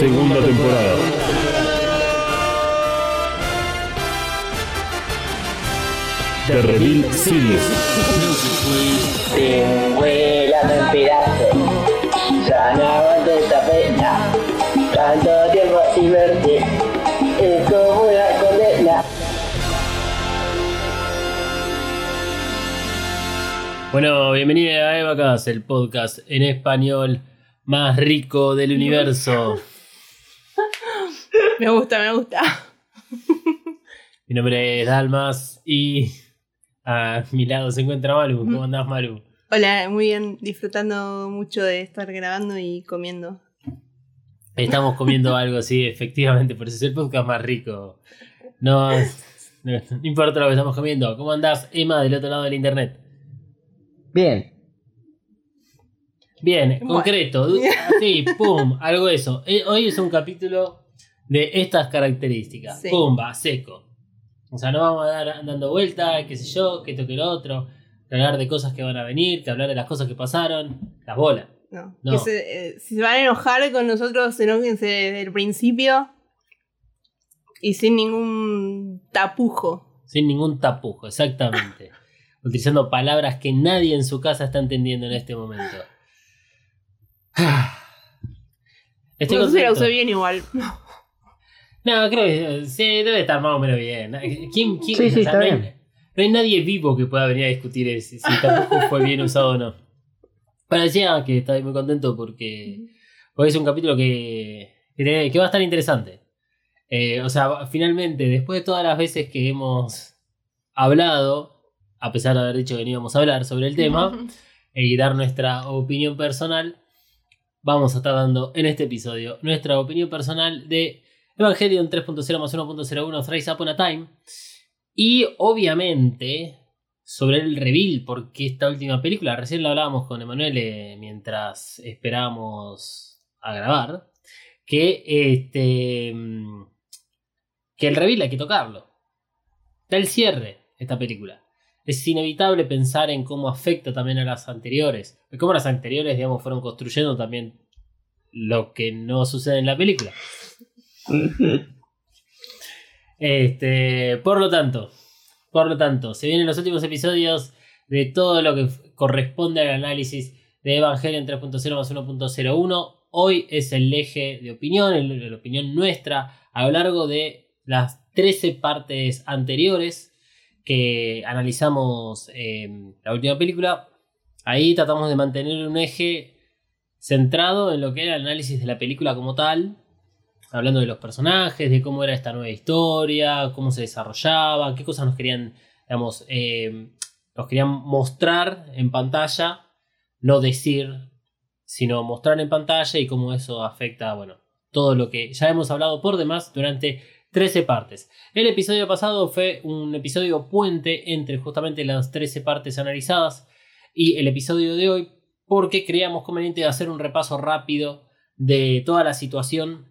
Segunda temporada. The Reveal Series. Te vuelan en pedazos. Ya no aguanto esta pena. Tanto tiempo sin verte. Es como una condena. Bueno, bienvenido a Evacas, el podcast en español más rico del universo. Me gusta, me gusta. Mi nombre es Dalmas y a mi lado se encuentra Malu. ¿Cómo andás, Malu? Hola, muy bien, disfrutando mucho de estar grabando y comiendo. Estamos comiendo algo, sí, efectivamente, por eso es el podcast más rico. No, no, no importa lo que estamos comiendo. ¿Cómo andás, Emma, del otro lado del internet? Bien. Bien, Bueno. concreto. Sí, pum, algo de eso. Eh, Hoy es un capítulo de estas características. Sí. Pumba, seco. O sea, no vamos a dar dando vuelta, qué sé yo, que toque lo otro, que hablar de cosas que van a venir, que hablar de las cosas que pasaron, las bolas. No. No. Que se- eh, si se van a enojar con nosotros, enójense desde el principio y sin ningún tapujo. Sin ningún tapujo, exactamente. Utilizando palabras que nadie en su casa está entendiendo en este momento. Estoy no si la usé bien igual. No, creo que eh, sí, debe estar más o menos bien. ¿Quién, quién- Sí, está no, hay, bien. no hay nadie vivo que pueda venir a discutir el- si, tampoco fue bien usado o no. Pero decía que estoy muy contento porque, porque es un capítulo que, que, va a estar interesante. Eh, o sea, finalmente, después de todas las veces que hemos hablado, a pesar de haber dicho que no íbamos a hablar sobre el tema, y dar nuestra opinión personal, vamos a estar dando en este episodio nuestra opinión personal de Evangelion 3.0 más 1.01 Thrice Upon a Time. Y obviamente sobre el reveal, porque esta última película, recién la hablábamos con Emanuele mientras esperábamos a grabar, que este que el reveal hay que tocarlo. Está el cierre esta película. Es inevitable pensar en cómo afecta también a las anteriores. Cómo las anteriores, digamos, fueron construyendo también lo que no sucede en la película. Este, por lo tanto, por lo tanto, se vienen los últimos episodios de todo lo que corresponde al análisis de Evangelion 3.0 más 1.01. Hoy es el eje de opinión, el- la opinión nuestra a lo largo de las 13 partes anteriores que analizamos en la última película. Ahí tratamos de mantener un eje centrado en lo que era el análisis de la película como tal, hablando de los personajes, de cómo era esta nueva historia, cómo se desarrollaba, qué cosas nos querían, digamos, eh, nos querían mostrar en pantalla, no decir, sino mostrar en pantalla y cómo eso afecta, bueno, todo lo que ya hemos hablado por demás durante 13 partes. El episodio pasado fue un episodio puente entre justamente las 13 partes analizadas y el episodio de hoy porque creíamos conveniente hacer un repaso rápido de toda la situación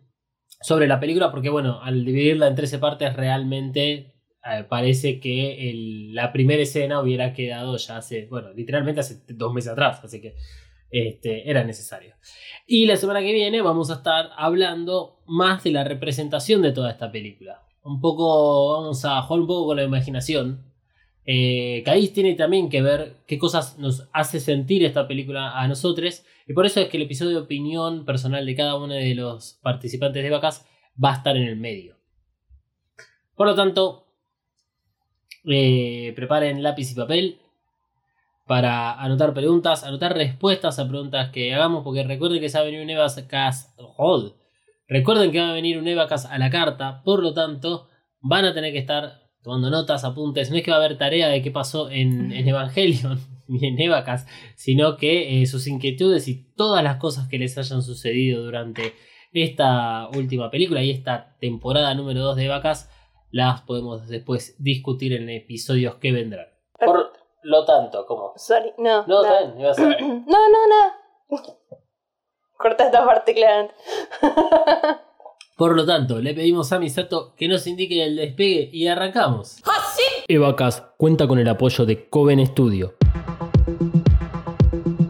sobre la película porque bueno, al dividirla en 13 partes realmente eh, parece que el- la primera escena hubiera quedado ya hace, bueno, literalmente hace dos meses atrás, así que este, era necesario. Y la semana que viene vamos a estar hablando más de la representación de toda esta película. Un poco, vamos a jugar un poco con la imaginación. Eh, que tiene también que ver qué cosas nos hace sentir esta película a nosotros. Y por eso es que el episodio de opinión personal de cada uno de los participantes de Vacas va a estar en el medio. Por lo tanto, eh, preparen lápiz y papel para anotar preguntas, anotar respuestas a preguntas que hagamos, porque recuerden que se va a venir un Evacas Hold. Recuerden que va a venir un Evacas a la carta, por lo tanto, van a tener que estar tomando notas, apuntes. No es que va a haber tarea de qué pasó en, en Evangelion ni en Evacas, sino que eh, sus inquietudes y todas las cosas que les hayan sucedido durante esta última película y esta temporada número 2 de Vacas las podemos después discutir en episodios que vendrán. Por lo tanto, ¿cómo? Sorry, no. No, nada. ibas a- No, no, no. Corta esta parte, claramente. Por lo tanto, le pedimos a Misato que nos indique el despegue y arrancamos. Evacas cuenta con el apoyo de Coven Studio.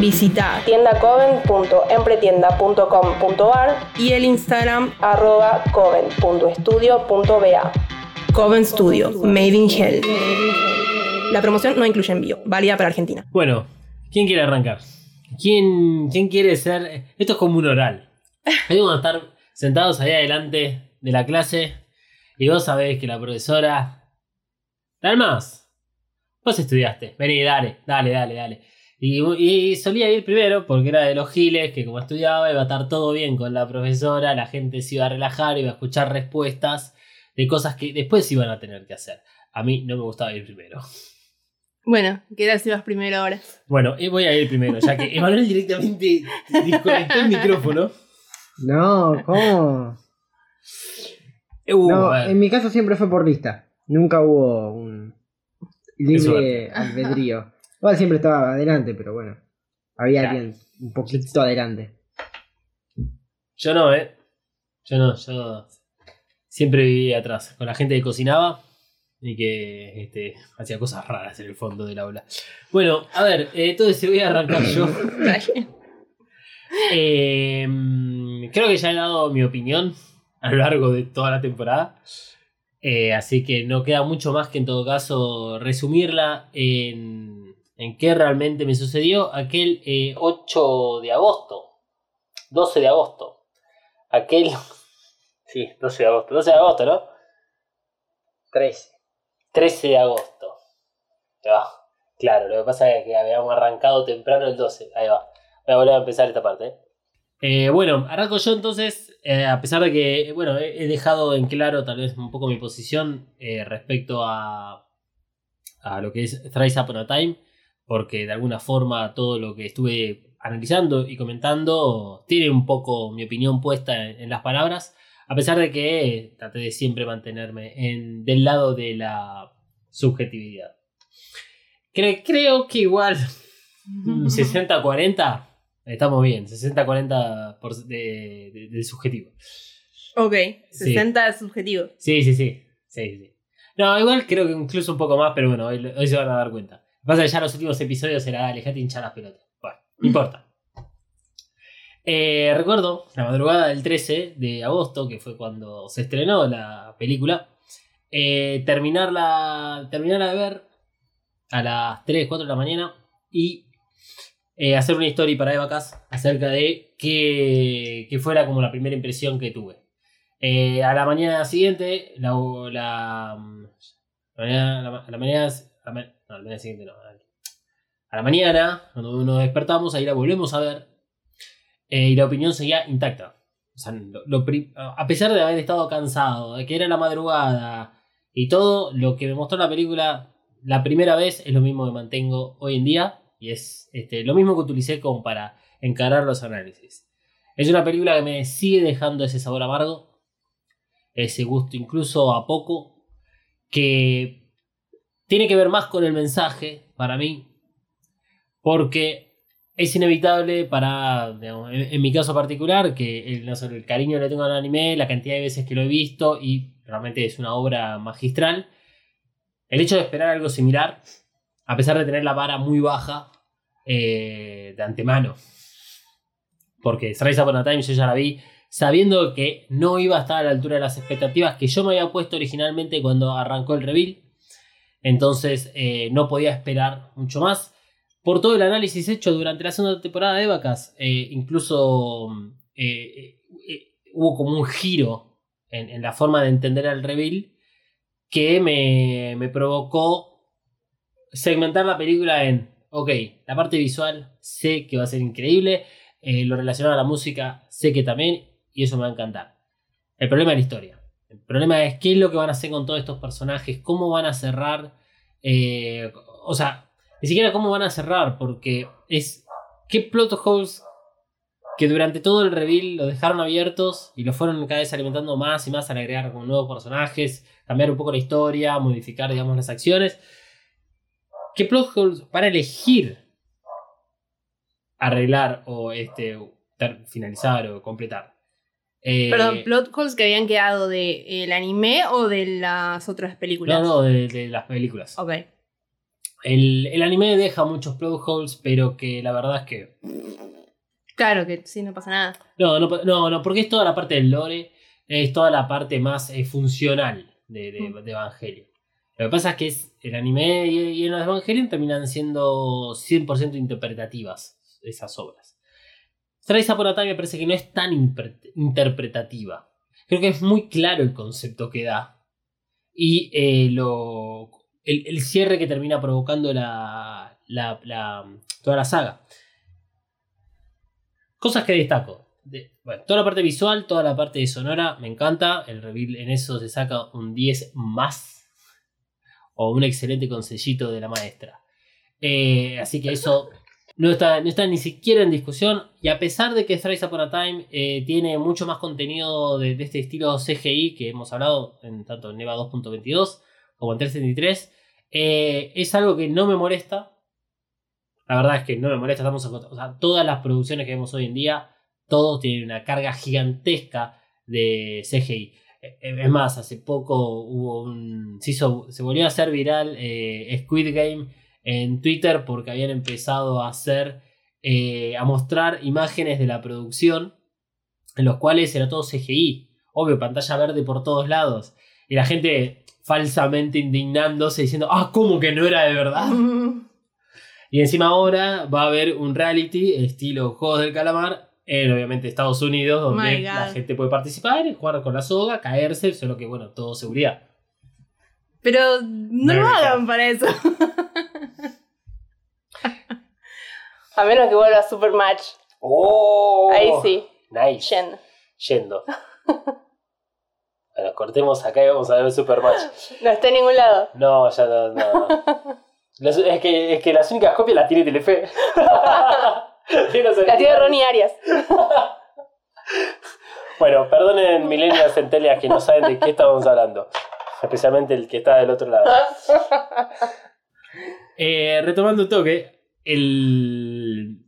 Visita tiendacoven.empretienda.com.ar y el Instagram arroba coven.estudio.ba. Coven Studio, Made in Hell. La promoción no incluye envío, válida para Argentina. Bueno, ¿quién quiere arrancar? ¿Quién, quién quiere ser? Esto es como un oral. Vamos a estar sentados ahí adelante de la clase y vos sabés que la profesora... Dalmas, vos estudiaste. Vení, dale, dale, dale, dale. Y, y solía ir primero porque era de los giles que como estudiaba iba a estar todo bien con la profesora, la gente se iba a relajar, iba a escuchar respuestas de cosas que después iban a tener que hacer. A mí no me gustaba ir primero. Bueno, ¿qué tal si vas primero ahora? Bueno, eh, voy a ir primero, ya que Emanuel directamente desconectó el micrófono. No, ¿cómo? Uh, no, en mi caso siempre fue por lista. Nunca hubo un libre albedrío. Igual siempre estaba adelante, pero bueno. Había Claro. alguien un poquito adelante. Yo no, ¿eh? Yo no, yo siempre viví atrás, con la gente que cocinaba y que este, hacía cosas raras en el fondo del aula. Bueno, a ver, eh, entonces voy a arrancar yo. Eh, creo que ya he dado mi opinión a lo largo de toda la temporada. Eh, así que no queda mucho más que en todo caso resumirla en, en qué realmente me sucedió aquel eh, 8 de agosto. 12 de agosto. Aquel... Sí, 12 de agosto. 12 de agosto, ¿no? 13. 13 de agosto. Ahí va. Claro, lo que pasa es que habíamos arrancado temprano el 12. Ahí va. Voy a volver a empezar esta parte. ¿eh? Eh, bueno, arranco yo entonces, eh, a pesar de que, bueno, he, he dejado en claro tal vez un poco mi posición eh, respecto a, a lo que es Thrice Upon a Time, porque de alguna forma todo lo que estuve analizando y comentando tiene un poco mi opinión puesta en, en las palabras, a pesar de que traté de siempre mantenerme en, del lado de la subjetividad. Cre- creo que igual 60-40 estamos bien, 60-40 por- de, de- del subjetivo. Ok, Sí. 60 es subjetivo. Sí, sí, sí, sí, sí. No, igual creo que incluso un poco más, pero bueno, hoy, hoy se van a dar cuenta. Que pasa que ya los últimos episodios era alejate hinchar las pelotas. Bueno, no importa. Eh, recuerdo la madrugada del 13 de agosto, que fue cuando se estrenó la película, eh, terminarla, terminarla de ver a las 3, 4 de la mañana y eh, hacer una story para Evacas acerca de qué, qué fuera como la primera impresión que tuve. Eh, a la mañana siguiente, la, la, la mañana, la, la mañana, la no, la mañana siguiente no, a la mañana, cuando nos despertamos, ahí la volvemos a ver eh, y la opinión seguía intacta. A pesar de haber estado cansado, de que era la madrugada y todo, lo que me mostró la película la primera vez es lo mismo que mantengo hoy en día y es este, lo mismo que utilicé como para encarar los análisis. Es una película que me sigue dejando ese sabor amargo, ese gusto incluso a poco, que tiene que ver más con el mensaje para mí, porque es inevitable para, en, mi caso particular, que el cariño que le tengo al anime, la cantidad de veces que lo he visto y realmente es una obra magistral, el hecho de esperar algo similar, a pesar de tener la vara muy baja eh, de antemano, porque Rise Upon a Time yo ya la vi sabiendo que no iba a estar a la altura de las expectativas que yo me había puesto originalmente cuando arrancó el reveal. Entonces eh, no podía esperar mucho más. Por todo el análisis hecho durante la segunda temporada de Vacas, eh, incluso eh, eh, hubo como un giro en, la forma de entender el reveal que me, provocó segmentar la película en, ok, la parte visual sé que va a ser increíble, lo relacionado a la música sé que también, y eso me va a encantar. El problema es la historia. El problema es qué es lo que van a hacer con todos estos personajes, cómo van a cerrar, eh, o sea, ni siquiera cómo van a cerrar, porque es qué plot holes que durante todo el reveal lo dejaron abiertos y lo fueron cada vez alimentando más y más al agregar nuevos personajes, cambiar un poco la historia, modificar, digamos, las acciones. ¿Qué plot holes van a elegir arreglar o este, finalizar o completar? Eh, Perdón, plot holes que habían quedado del anime o de las otras películas. No, no, de, de las películas. Ok. El, el anime deja muchos plot holes, pero que la verdad es que. Claro que sí, no pasa nada. No, no, no, no, porque es toda la parte del lore, es toda la parte más eh, funcional de, de, Mm. de Evangelion. Lo que pasa es que es el anime y, y en Evangelion terminan siendo 100% interpretativas esas obras. Trace Upon a me parece que no es tan interpretativa. Creo que es muy claro el concepto que da. Y eh, lo, el, cierre que termina provocando la, la- toda la saga. Cosas que destaco. De- bueno, toda la parte visual, toda la parte de sonora, me encanta. El reveal en eso se saca un 10 más. O un excelente consellito de la maestra. Eh, así que eso no está, no está ni siquiera en discusión. Y a pesar de que Thrice Upon a Time eh, tiene mucho más contenido de, este estilo CGI que hemos hablado en tanto en Neva 2.22 como en 333, eh, es algo que no me molesta. La verdad es que no me molesta. Estamos o sea, todas las producciones que vemos hoy en día, todos tienen una carga gigantesca de CGI. Eh, Es más, hace poco hubo un. Se, volvió a hacer viral eh, Squid Game en Twitter porque habían empezado a hacer. eh, a mostrar imágenes de la producción en los cuales era todo CGI. Obvio, pantalla verde por todos lados. Y la gente falsamente indignándose diciendo, ah, ¿cómo que no era de verdad? Y encima ahora va a haber un reality estilo Juegos del Calamar en obviamente Estados Unidos, donde God. la gente puede participar, jugar con la soga, caerse, solo que bueno, todo seguridad. Pero no lo hagan para eso. A menos que vuelva Supermatch. ¡Oh! Ahí sí. Nice. Yen. Yendo. bueno, cortemos acá y vamos a ver el Supermatch. No está en ningún lado. No, ya no, no. no. Las- es, que, es que las únicas copias las tiene Telefe. Y no sé- La tiene Ronnie Arias. Bueno, perdonen millennials centennials que no saben de qué estamos hablando. Especialmente el que está del otro lado. Eh, retomando un toque, el...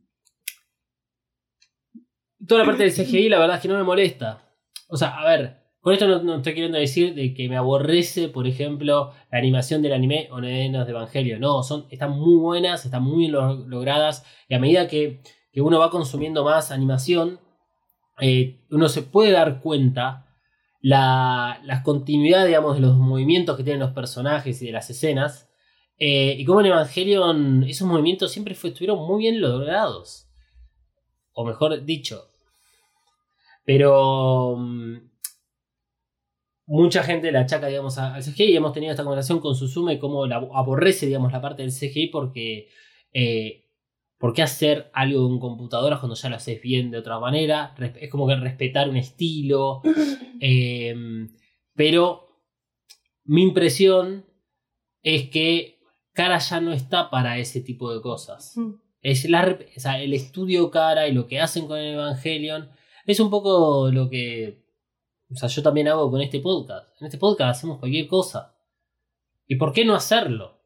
Toda la parte del CGI la verdad es que no me molesta. O sea, a ver, con esto no, estoy queriendo decir de que me aborrece, por ejemplo, la animación del anime o nenas de Evangelio. No, son, están muy buenas, están muy lo- logradas. Y a medida que, que uno va consumiendo más animación, eh, uno se puede dar cuenta la, la continuidad, digamos, de los movimientos que tienen los personajes y de las escenas. eh, y como en Evangelion esos movimientos siempre fue- estuvieron muy bien logrados. O mejor dicho. Pero mm, mucha gente la achaca, digamos, al CGI y hemos tenido esta conversación con Suzume como aborrece, digamos, la parte del CGI porque eh, ¿por qué hacer algo en computadoras cuando ya lo haces bien de otra manera? Es como que respetar un estilo. Eh, pero mi impresión es que Cara ya no está para ese tipo de cosas. Mm. Es la rep- o sea, el estudio Cara y lo que hacen con el Evangelion es un poco lo que o sea, yo también hago con este podcast. En este podcast hacemos cualquier cosa. ¿Y por qué no hacerlo?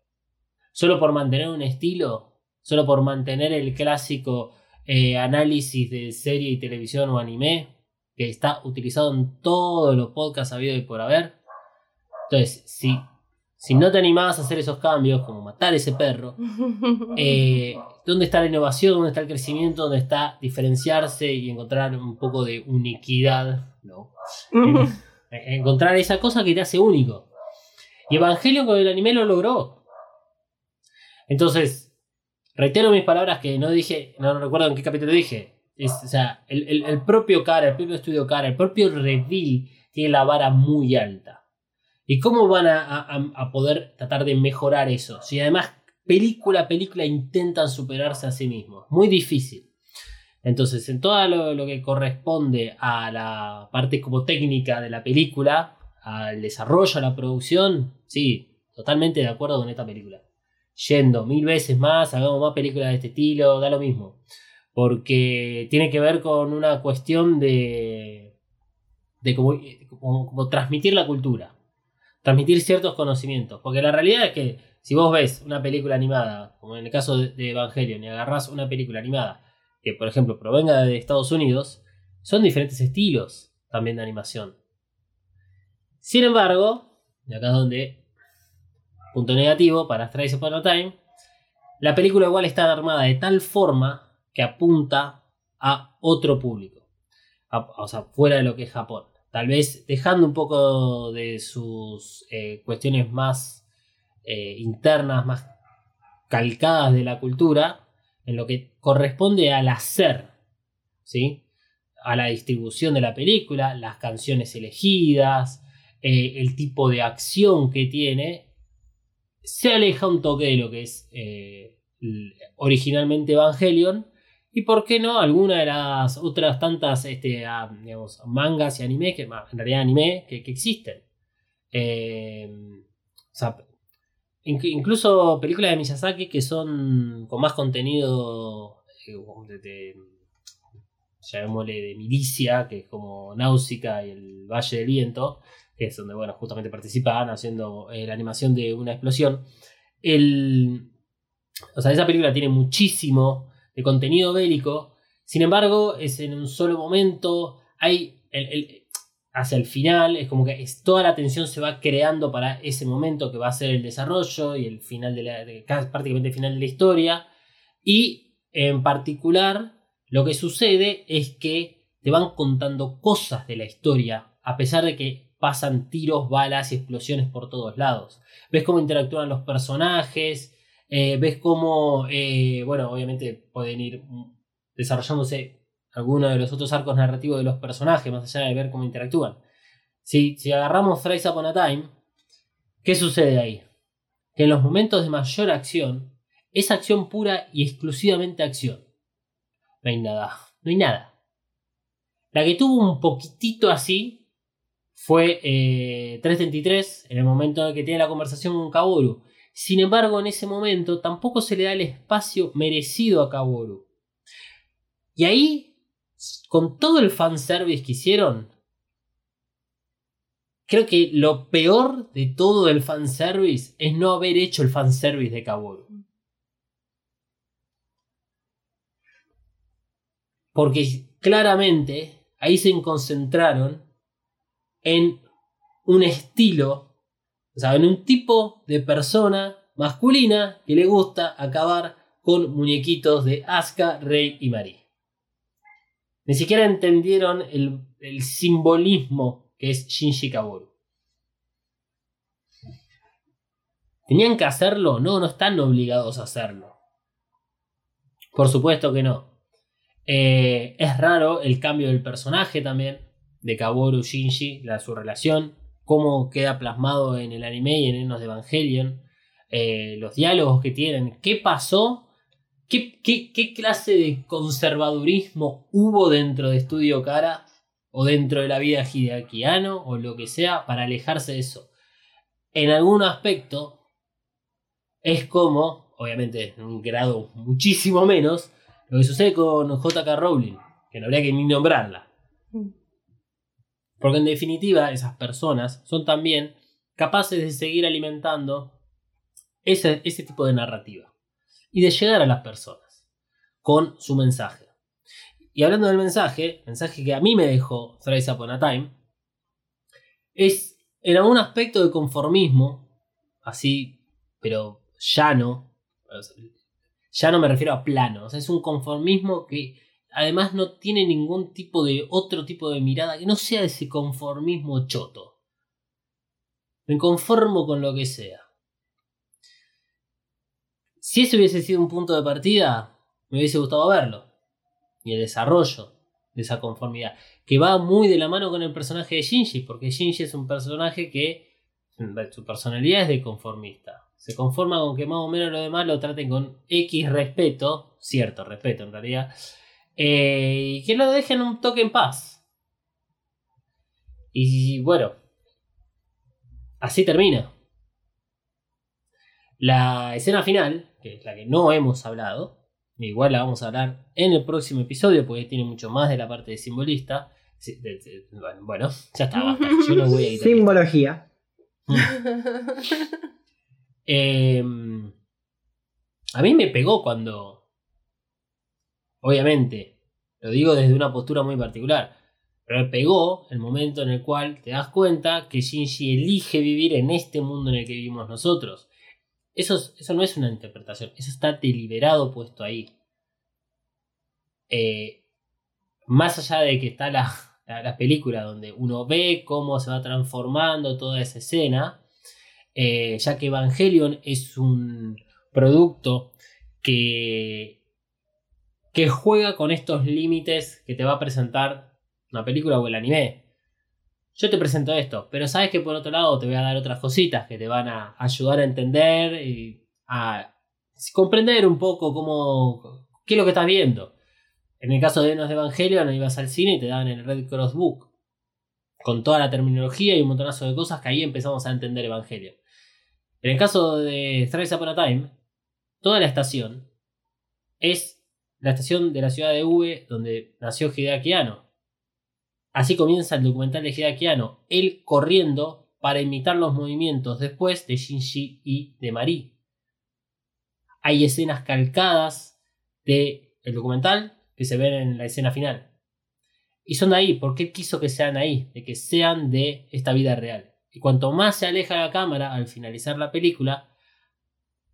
¿Solo por mantener un estilo? ¿Solo por mantener el clásico eh, análisis de serie y televisión o anime? Que está utilizado en todos los podcasts habido y por haber. Entonces, si, si no te animás a hacer esos cambios, como matar ese perro, eh, ¿dónde está la innovación? ¿Dónde está el crecimiento? ¿Dónde está diferenciarse y encontrar un poco de uniquidad? No. En- encontrar esa cosa que te hace único. Y Evangelion con el anime lo logró. Entonces, reitero mis palabras que no dije, no recuerdo en qué capítulo dije. O sea, el, propio cara, el propio estudio cara, el propio reveal tienen la vara muy alta. ¿Y cómo van a poder tratar de mejorar eso? Si además película a película intentan superarse a sí mismos. Muy difícil. Entonces, en todo lo, lo que corresponde a la parte como técnica de la película, al desarrollo, a la producción, sí, totalmente de acuerdo con esta película. Yendo mil veces más, hagamos más películas de este estilo, da lo mismo. Porque tiene que ver con una cuestión de, de como- transmitir la cultura transmitir ciertos conocimientos. Porque la realidad es que si vos ves una película animada, como en el caso de Evangelion, y agarrás una película animada que, por ejemplo, provenga de Estados Unidos, son diferentes estilos también de animación. Sin embargo, y acá es donde, punto negativo para Thrice Upon a Time, la película igual está armada de tal forma que apunta a otro público. O sea, fuera de lo que es Japón tal vez dejando un poco de sus eh, cuestiones más eh, internas, más calcadas de la cultura, en lo que corresponde al hacer, ¿sí? A la distribución de la película, las canciones elegidas, eh, el tipo de acción que tiene, se aleja un toque de lo que es eh, originalmente Evangelion, y por qué no alguna de las otras tantas este, ah, digamos, mangas y animes, que ma- en realidad anime, que, que existen. Eh, o sea, inc- incluso películas de Miyazaki que son con más contenido eh, de- llamémosle de milicia, que es como Náusica y el Valle del Viento, que es donde bueno, justamente participan haciendo eh, la animación de una explosión. El, o sea, esa película tiene muchísimo de contenido bélico. Sin embargo, es en un solo momento. Hay. el- el- hacia el final. Es como que toda la tensión se va creando para ese momento que va a ser el desarrollo y el final de la. prácticamente el final de la historia. Y en particular, lo que sucede es que te van contando cosas de la historia. A pesar de que pasan tiros, balas y explosiones por todos lados. Ves cómo interactúan los personajes. Eh, ves cómo, eh, bueno, obviamente pueden ir desarrollándose algunos de los otros arcos narrativos de los personajes, más allá de ver cómo interactúan. Si, si agarramos Thrice Upon a Time, ¿qué sucede ahí? Que en los momentos de mayor acción, es acción pura y exclusivamente acción. No hay nada, no hay nada. La que tuvo un poquitito así fue eh, 333, en el momento en que tiene la conversación con Kaworu. Sin embargo, en ese momento tampoco se le da el espacio merecido a Kaworu. Y ahí, con todo el fanservice que hicieron, creo que lo peor de todo el fanservice es no haber hecho el fanservice de Kaworu. Porque claramente ahí se concentraron en un estilo, o sea, en un tipo de persona masculina que le gusta acabar con muñequitos de Asuka, Rey y Mari. Ni siquiera entendieron el, el simbolismo que es Shinji Kaworu. ¿Tenían que hacerlo? No, no están obligados a hacerlo. Por supuesto que no. Eh, es raro el cambio del personaje también, de Kaworu Shinji, la, su relación, cómo queda plasmado en el anime y en Enos de Evangelion, eh, los diálogos que tienen, qué pasó, qué, qué, qué clase de conservadurismo hubo dentro de Studio Kara o dentro de la vida hideakiano o lo que sea para alejarse de eso. En algún aspecto es como, obviamente en un grado muchísimo menos, lo que sucede con JK Rowling, que no habría que ni nombrarla. Porque en definitiva esas personas son también capaces de seguir alimentando ese, ese tipo de narrativa y de llegar a las personas con su mensaje. Y hablando del mensaje, mensaje que a mí me dejó Thrice Upon a Time, es en algún aspecto de conformismo, así, pero llano, ya no me refiero a plano, o sea, es un conformismo que además no tiene ningún tipo de otro tipo de mirada que no sea ese conformismo choto. Me conformo con lo que sea. Si ese hubiese sido un punto de partida, me hubiese gustado verlo. Y el desarrollo de esa conformidad. Que va muy de la mano con el personaje de Shinji, porque Shinji es un personaje que su personalidad es de conformista. Se conforma con que más o menos lo demás lo traten con X respeto, cierto respeto en realidad, eh, y que lo dejen un toque en paz. Y bueno, así termina. La escena final, que es la que no hemos hablado, igual la vamos a hablar en el próximo episodio porque tiene mucho más de la parte de simbolista. Sí, de- de- bueno, ya está, basta. Yo no voy a editar. Simbología. Eh, a mí me pegó cuando. Obviamente, lo digo desde una postura muy particular. Pero pegó el momento en el cual te das cuenta que Shinji elige vivir en este mundo en el que vivimos nosotros. Eso, es- eso no es una interpretación, eso está deliberado puesto ahí. Eh, más allá de que está la, la, la película donde uno ve cómo se va transformando toda esa escena, eh, ya que Evangelion es un producto que, que juega con estos límites que te va a presentar una película o el anime. Yo te presento esto, pero sabes que por otro lado te voy a dar otras cositas que te van a ayudar a entender y a comprender un poco cómo qué es lo que estás viendo. En el caso de Enos de Evangelion, ibas al cine y te daban el Red Cross Book con toda la terminología y un montonazo de cosas que ahí empezamos a entender Evangelion. En el caso de Thrice Upon a Time, toda la estación es la estación de la ciudad de Uve donde nació Hideaki Anno. Así comienza el documental de Hideaki él corriendo para imitar los movimientos después de Shinji y de Mari. Hay escenas calcadas del documental que se ven en la escena final. Y son de ahí, porque él quiso que sean ahí, de que sean de esta vida real. Y cuanto más se aleja la cámara al finalizar la película,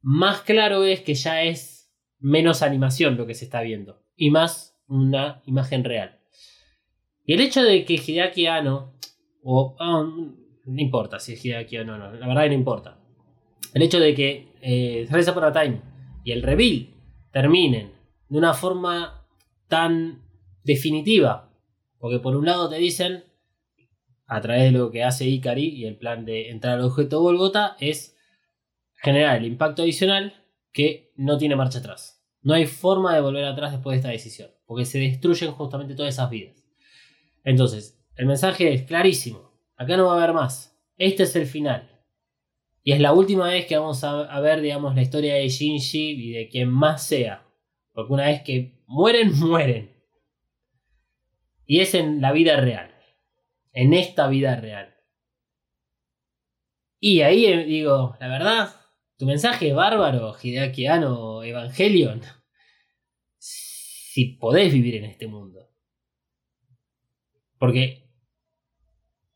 más claro es que ya es menos animación lo que se está viendo y más una imagen real. Y el hecho de que Hideaki Anno, o ah, no importa si es Hideaki o no, la verdad que no importa. El hecho de que eh, Upon a Time y el reveal terminen de una forma tan definitiva, porque por un lado te dicen a través de lo que hace Ikari y el plan de entrar al objeto Golgota es generar el impacto adicional que no tiene marcha atrás. No hay forma de volver atrás después de esta decisión, porque se destruyen justamente todas esas vidas. Entonces, el mensaje es clarísimo. Acá no va a haber más. Este es el final. Y es la última vez que vamos a, ver, digamos, la historia de Shinji y de quien más sea. Porque una vez que mueren, mueren. Y es en la vida real. En esta vida real. Y ahí eh, digo, la verdad, tu mensaje es bárbaro, Hideaki Anno, Evangelion. Si podés vivir en este mundo. Porque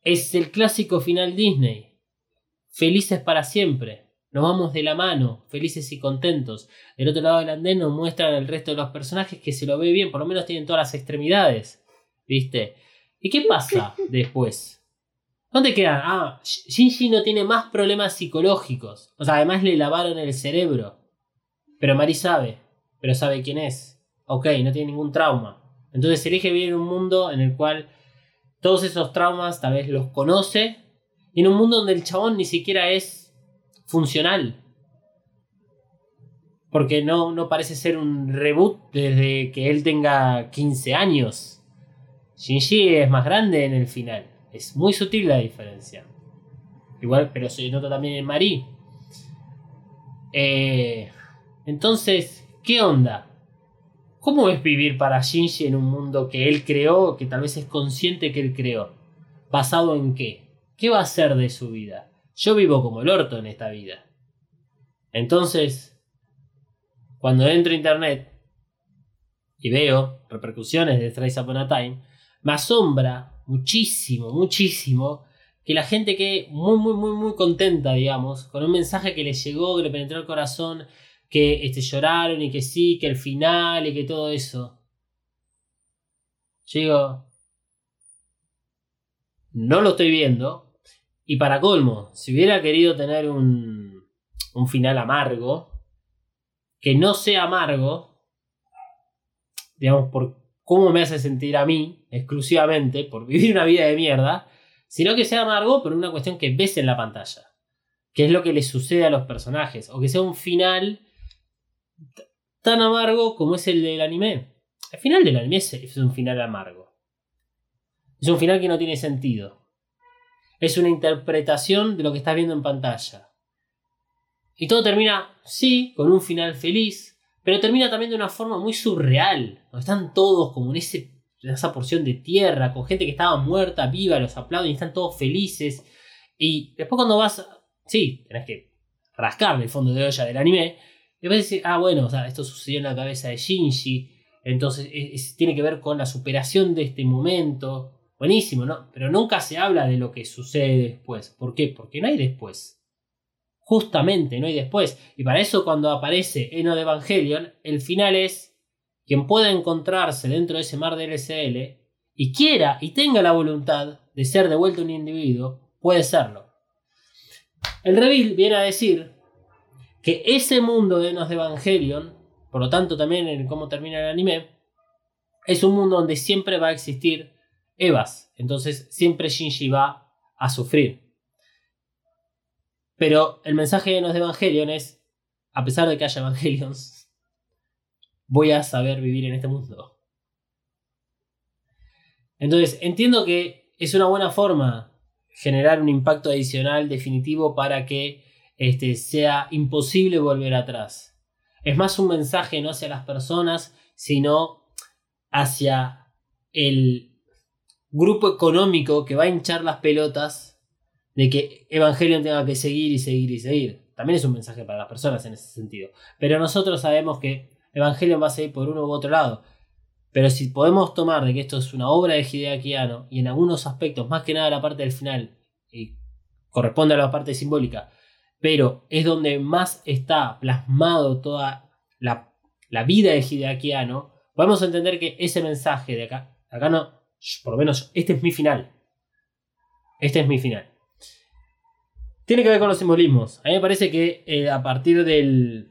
es el clásico final Disney. Felices para siempre. Nos vamos de la mano, felices y contentos. Del otro lado del andén nos muestran el resto de los personajes que se lo ve bien, por lo menos tienen todas las extremidades. ¿Viste? ¿Y qué pasa después? ¿Dónde quedan? Ah, Sh- Shinji no tiene más problemas psicológicos. O sea, además le lavaron el cerebro. Pero Mari sabe. Pero sabe quién es. Ok, no tiene ningún trauma. Entonces elige vivir en un mundo en el cual todos esos traumas tal vez los conoce. Y en un mundo donde el chabón ni siquiera es funcional. Porque no, no parece ser un reboot desde que él tenga 15 años. Shinji es más grande en el final. Es muy sutil la diferencia. Igual, pero se nota también en Mari. Eh, entonces, ¿qué onda? ¿Cómo es vivir para Shinji en un mundo que él creó, que tal vez es consciente que él creó? ¿Basado en qué? ¿Qué va a hacer de su vida? Yo vivo como el orto en esta vida. Entonces, cuando entro a internet y veo repercusiones de Thrice Upon a Time, me asombra muchísimo, muchísimo que la gente quede muy, muy, muy, muy contenta, digamos, con un mensaje que les llegó, que le penetró el corazón, que este, lloraron y que sí, que el final y que todo eso. Yo digo, no lo estoy viendo. Y para colmo, si hubiera querido tener un, un final amargo, que no sea amargo, digamos, por cómo me hace sentir a mí exclusivamente por vivir una vida de mierda, sino que sea amargo por una cuestión que ves en la pantalla. Que es lo que le sucede a los personajes. O que sea un final tan amargo como es el del anime. El final del anime es- es un final amargo. Es un final que no tiene sentido. Es una interpretación de lo que estás viendo en pantalla. Y todo termina, sí, con un final feliz, pero termina también de una forma muy surreal. Donde están todos como en, ese, en esa porción de tierra, con gente que estaba muerta, viva, los aplauden y están todos felices. Y después cuando vas, sí, tenés que rascarle el fondo de olla del anime. Después decir, ah, bueno, o sea, esto sucedió en la cabeza de Shinji. Entonces es- es- tiene que ver con la superación de este momento. Buenísimo, ¿no? Pero nunca se habla de lo que sucede después. ¿Por qué? Porque no hay después. Justamente, no hay después. Y para eso cuando aparece Eno de Evangelion, el final es quien pueda encontrarse dentro de ese mar del SL y quiera y tenga la voluntad de ser de vuelta un individuo, puede serlo. El reveal viene a decir que ese mundo de Enos de Evangelion, por lo tanto también en cómo termina el anime, es un mundo donde siempre va a existir Evas. Entonces siempre Shinji va a sufrir. Pero el mensaje de Enos de Evangelion es, a pesar de que haya Evangelions, voy a saber vivir en este mundo. Entonces, entiendo que es una buena forma generar un impacto adicional definitivo para que este, sea imposible volver atrás. Es más un mensaje no hacia las personas, sino hacia el grupo económico que va a hinchar las pelotas de que Evangelion tenga que seguir y seguir y seguir. También es un mensaje para las personas en ese sentido. Pero nosotros sabemos que Evangelion va a seguir por uno u otro lado. Pero si podemos tomar de que esto es una obra de Hideaki Anno y en algunos aspectos, más que nada la parte del final, y corresponde a la parte simbólica, pero es donde más está plasmado toda la, la vida de Hideaki Anno, podemos entender que ese mensaje de acá, acá no, por lo menos este es mi final. Este es mi final. Tiene que ver con los simbolismos. A mí me parece que eh, a partir del,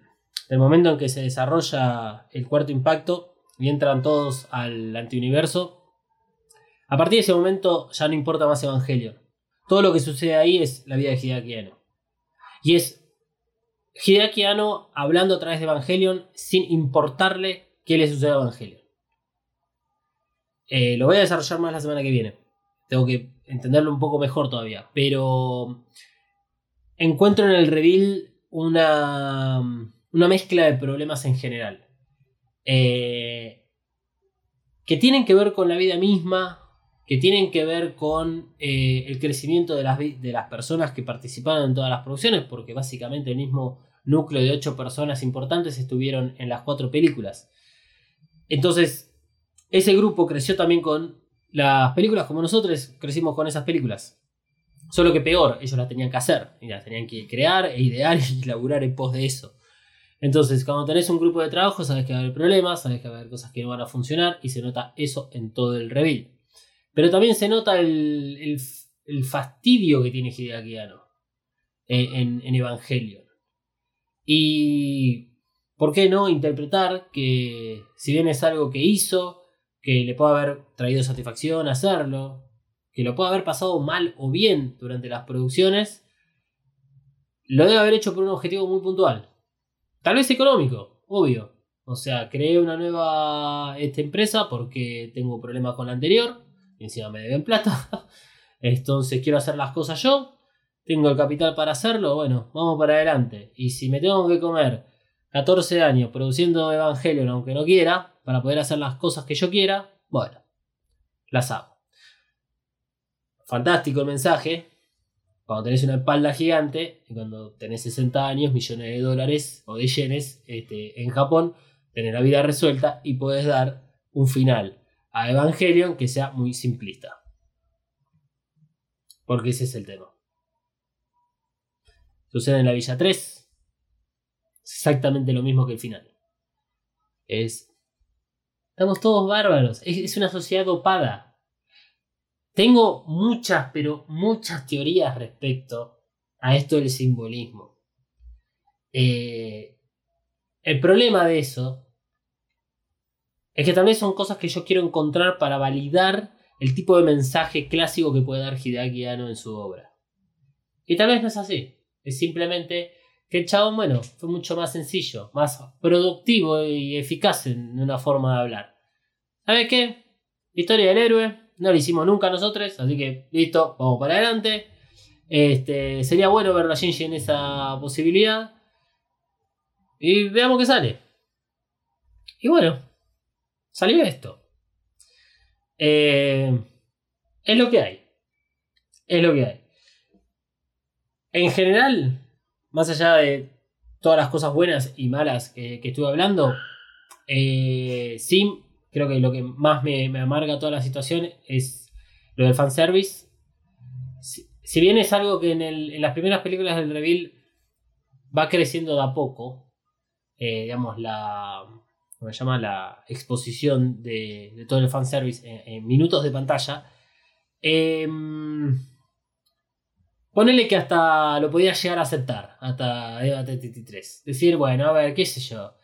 del momento en que se desarrolla el cuarto impacto y entran todos al antiuniverso, a partir de ese momento ya no importa más Evangelion. Todo lo que sucede ahí es la vida de Hideaki Anno. Y es Hideaki Anno hablando a través de Evangelion sin importarle qué le sucede a Evangelion. Eh, lo voy a desarrollar más la semana que viene. Tengo que entenderlo un poco mejor todavía. Pero encuentro en el reveal una, una mezcla de problemas en general. Eh, que tienen que ver con la vida misma, que tienen que ver con eh, el crecimiento de las, de las personas que participaron en todas las producciones, porque básicamente el mismo núcleo de ocho personas importantes estuvieron en las cuatro películas. Entonces, ese grupo creció también con las películas como nosotros crecimos con esas películas. Solo que peor, ellos las tenían que hacer, y las tenían que crear e idear y laburar en pos de eso. Entonces, cuando tenés un grupo de trabajo, sabes que va a haber problemas, sabes que va a haber cosas que no van a funcionar, y se nota eso en todo el reveal. Pero también se nota el, el- fastidio que tiene Hideaki Anno eh, en, en Evangelion. Y, ¿por qué no interpretar que si bien es algo que hizo, que le puede haber traído satisfacción hacerlo, que lo puede haber pasado mal o bien durante las producciones, lo debe haber hecho por un objetivo muy puntual. Tal vez económico, obvio. O sea, creé una nueva esta empresa porque tengo problemas con la anterior. Y encima me deben plata. Entonces quiero hacer las cosas yo. Tengo el capital para hacerlo. Bueno, vamos para adelante. Y si me tengo que comer 14 años produciendo Evangelion aunque no quiera, para poder hacer las cosas que yo quiera, bueno, las hago. Fantástico el mensaje. Cuando tenés una espalda gigante y cuando tenés 60 años, millones de dólares o de yenes este, en Japón, tenés la vida resuelta y podés dar un final a Evangelion que sea muy simplista. Porque ese es el tema. Sucede en la Villa 3. Exactamente lo mismo que el final. Es. Estamos todos bárbaros. Es, es una sociedad dopada. Tengo muchas, pero muchas teorías respecto a esto del simbolismo. Eh, el problema de eso Es que tal vez son cosas que yo quiero encontrar para validar el tipo de mensaje clásico que puede dar Hideaki Anno en su obra. Y tal vez no es así. Es simplemente que el chabón, bueno, fue mucho más sencillo, más productivo y eficaz en una forma de hablar. ¿Sabes qué? Historia del héroe, no lo hicimos nunca nosotros, así que listo, vamos para adelante. Este, sería bueno ver a Shinji en esa posibilidad. Y veamos qué sale. Y bueno, salió esto. Eh, es lo que hay. Es lo que hay. En general, más allá de todas las cosas buenas y malas que, que estuve hablando, eh, creo que lo que más me, amarga toda la situación es lo del fanservice. Si, si bien es algo que en, el- en las primeras películas del Reveal va creciendo de a poco, eh, digamos, la, ¿cómo se llama? La exposición de, de todo el fanservice en, en minutos de pantalla. em, ponele que hasta lo podía llegar a aceptar, hasta Eva 33. Decir, bueno, a ver, qué sé yo.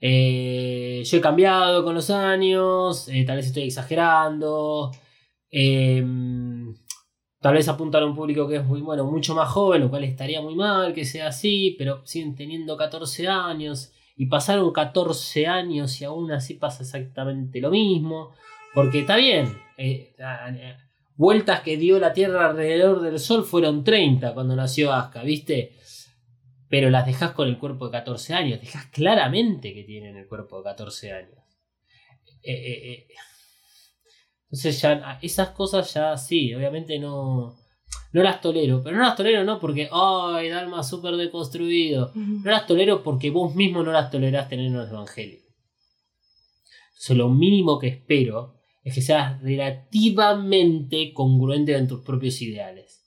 Eh, yo he cambiado con los años, eh, tal vez estoy exagerando. em, tal vez apuntar a un público que es muy bueno, mucho más joven, lo cual estaría muy mal que sea así, pero siguen teniendo 14 años y pasaron 14 años y aún así pasa exactamente lo mismo. Porque está bien, eh, vueltas que dio la Tierra alrededor del Sol fueron 30 cuando nació Asuka, ¿viste? Pero las dejas con el cuerpo de 14 años, dejas claramente que tienen el cuerpo de 14 años. Eh, eh, eh. Entonces ya ah, esas cosas ya sí, obviamente no, no las tolero. Pero no las tolero no porque, ay, Dalma súper deconstruido. No las tolero porque vos mismo no las tolerás tener en los evangelios. Entonces lo mínimo que espero es que seas relativamente congruente con tus propios ideales.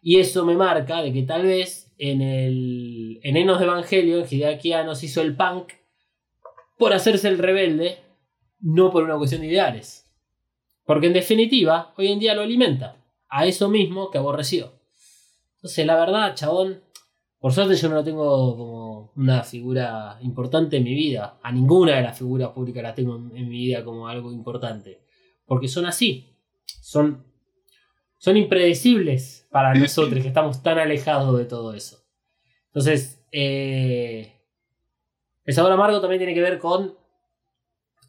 Y eso me marca de que tal vez en el en Enos de Evangelio, Hideaki Anno se hizo el punk por hacerse el rebelde, no por una cuestión de ideales. Porque en definitiva, hoy en día lo alimenta a eso mismo que aborreció. Entonces, la verdad, chabón, por suerte yo no lo tengo como una figura importante en mi vida. A ninguna de las figuras públicas las tengo en, en mi vida como algo importante. Porque son así. Son, son impredecibles para nosotros que estamos tan alejados de todo eso. Entonces, eh, el sabor amargo también tiene que ver con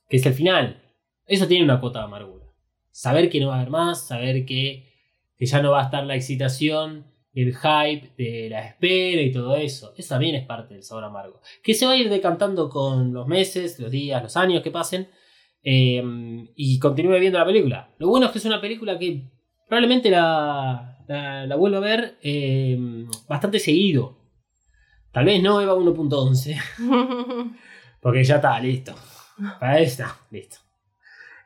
que es el final. Eso tiene una cuota de amargura. Saber que no va a haber más, saber que, que ya no va a estar la excitación, el hype de la espera y todo eso. Eso también es parte del sabor amargo. Que se va a ir decantando con los meses, los días, los años que pasen. eh, y continúe viendo la película. Lo bueno es que es una película que probablemente la, la, la vuelvo a ver eh, bastante seguido. Tal vez no Eva 1.11. Porque ya está, listo. Para eso está, listo.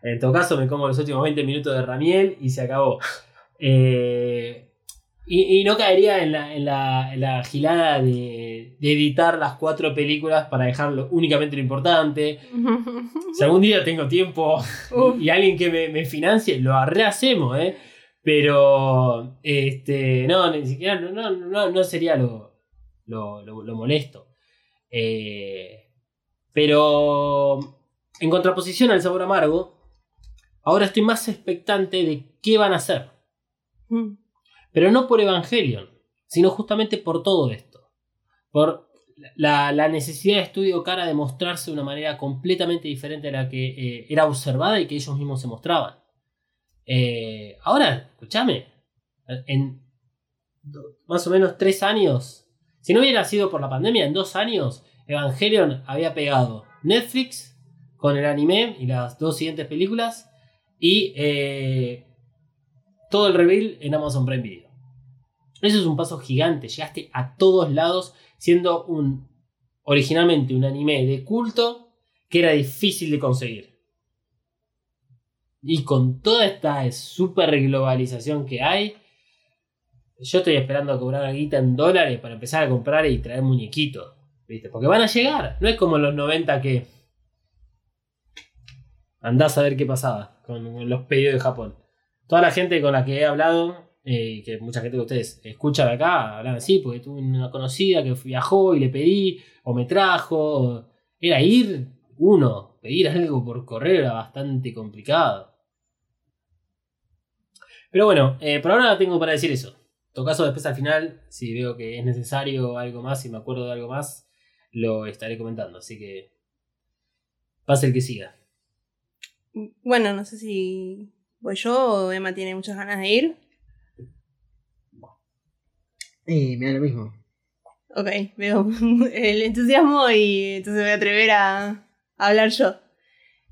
En todo caso, me como los últimos 20 minutos de Ramiel y se acabó. Eh, y, y no caería en la, en la, en la gilada de, de editar las cuatro películas para dejarlo únicamente lo importante. Si algún día tengo tiempo y alguien que me, me financie, lo rehacemos, ¿eh? Pero, este, no, ni siquiera, no, no, no, no sería lo, lo, lo- lo molesto. Eh, pero, en contraposición al sabor amargo, ahora estoy más expectante de qué van a hacer. Pero no por Evangelion, sino justamente por todo esto. Por la, la necesidad de Estudio Cara de mostrarse de una manera completamente diferente a la que eh, era observada y que ellos mismos se mostraban. Eh, ahora, escúchame, en más o menos tres años, si no hubiera sido por la pandemia, en dos años, Evangelion había pegado Netflix con el anime y las dos siguientes películas y eh, todo el reveal en Amazon Prime Video. Eso es un paso gigante. Llegaste a todos lados siendo un originalmente un anime de culto que era difícil de conseguir. Y con toda esta super globalización que hay, yo estoy esperando a cobrar la guita en dólares para empezar a comprar y traer muñequitos. ¿Viste? Porque van a llegar. No es como los 90 que andás a ver qué pasaba con los pedidos de Japón. Toda la gente con la que he hablado, eh, que mucha gente que ustedes escuchan acá, hablan así, porque tuve una conocida que viajó y le pedí, o me trajo. Era ir uno, pedir algo por correo era bastante complicado. Pero bueno, eh, por ahora tengo para decir eso. En todo caso, después al final, si veo que es necesario algo más, si me acuerdo de algo más, lo estaré comentando. Así que pase el que siga. Bueno, no sé si voy yo o Emma tiene muchas ganas de ir. Eh, me da lo mismo. Ok, veo el entusiasmo y entonces me voy a atrever a, a hablar yo.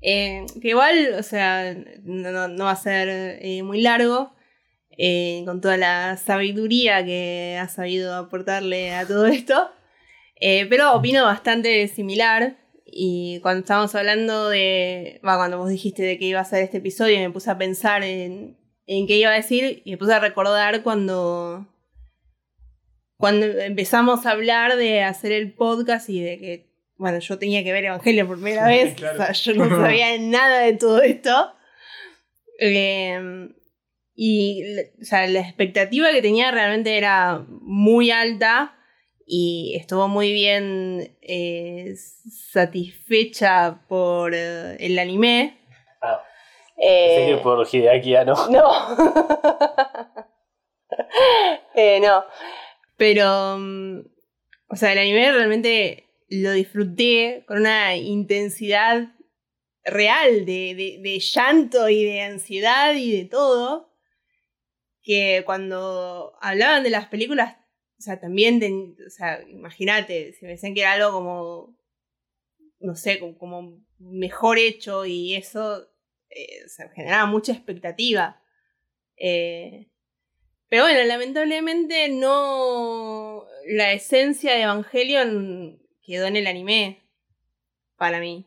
Eh, que igual, o sea, no, va a ser eh, muy largo, eh, con toda la sabiduría que ha sabido aportarle a todo esto, pero opino bastante similar. Y cuando estábamos hablando de, va, cuando vos dijiste de que iba a ser este episodio, me puse a pensar en, en qué iba a decir y me puse a recordar cuando cuando empezamos a hablar de hacer el podcast y de que, bueno, yo tenía que ver Evangelio por primera vez, Claro. o sea, yo no sabía nada de todo esto. Eh, y, o sea, la expectativa que tenía realmente era muy alta y estuvo muy bien eh, satisfecha por eh, el anime. Ah, Eh, por Hideaki Anno. no. Eh, no. Pero, mm, o sea, el anime realmente lo disfruté con una intensidad real de, de- llanto y de ansiedad y de todo. Que cuando hablaban de las películas, o sea, también, o sea, imagínate, si me decían que era algo como, no sé, como, mejor hecho y eso, eh, generaba mucha expectativa. Eh, pero bueno, lamentablemente no. La esencia de Evangelion quedó en el anime. Para mí.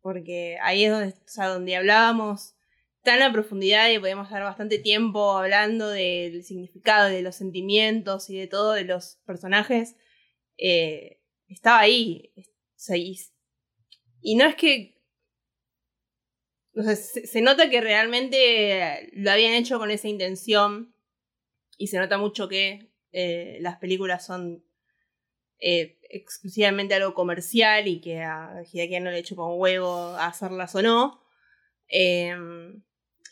Porque ahí es donde, o sea, donde hablábamos tan a profundidad y podíamos estar bastante tiempo hablando del significado, de los sentimientos y de todo de los personajes. eh, estaba ahí. O y, y no es que o sea, se, se nota que realmente lo habían hecho con esa intención y se nota mucho que eh, las películas son eh, exclusivamente algo comercial y que a Hideaki no le echo con huevo hacerlas o no. Eh,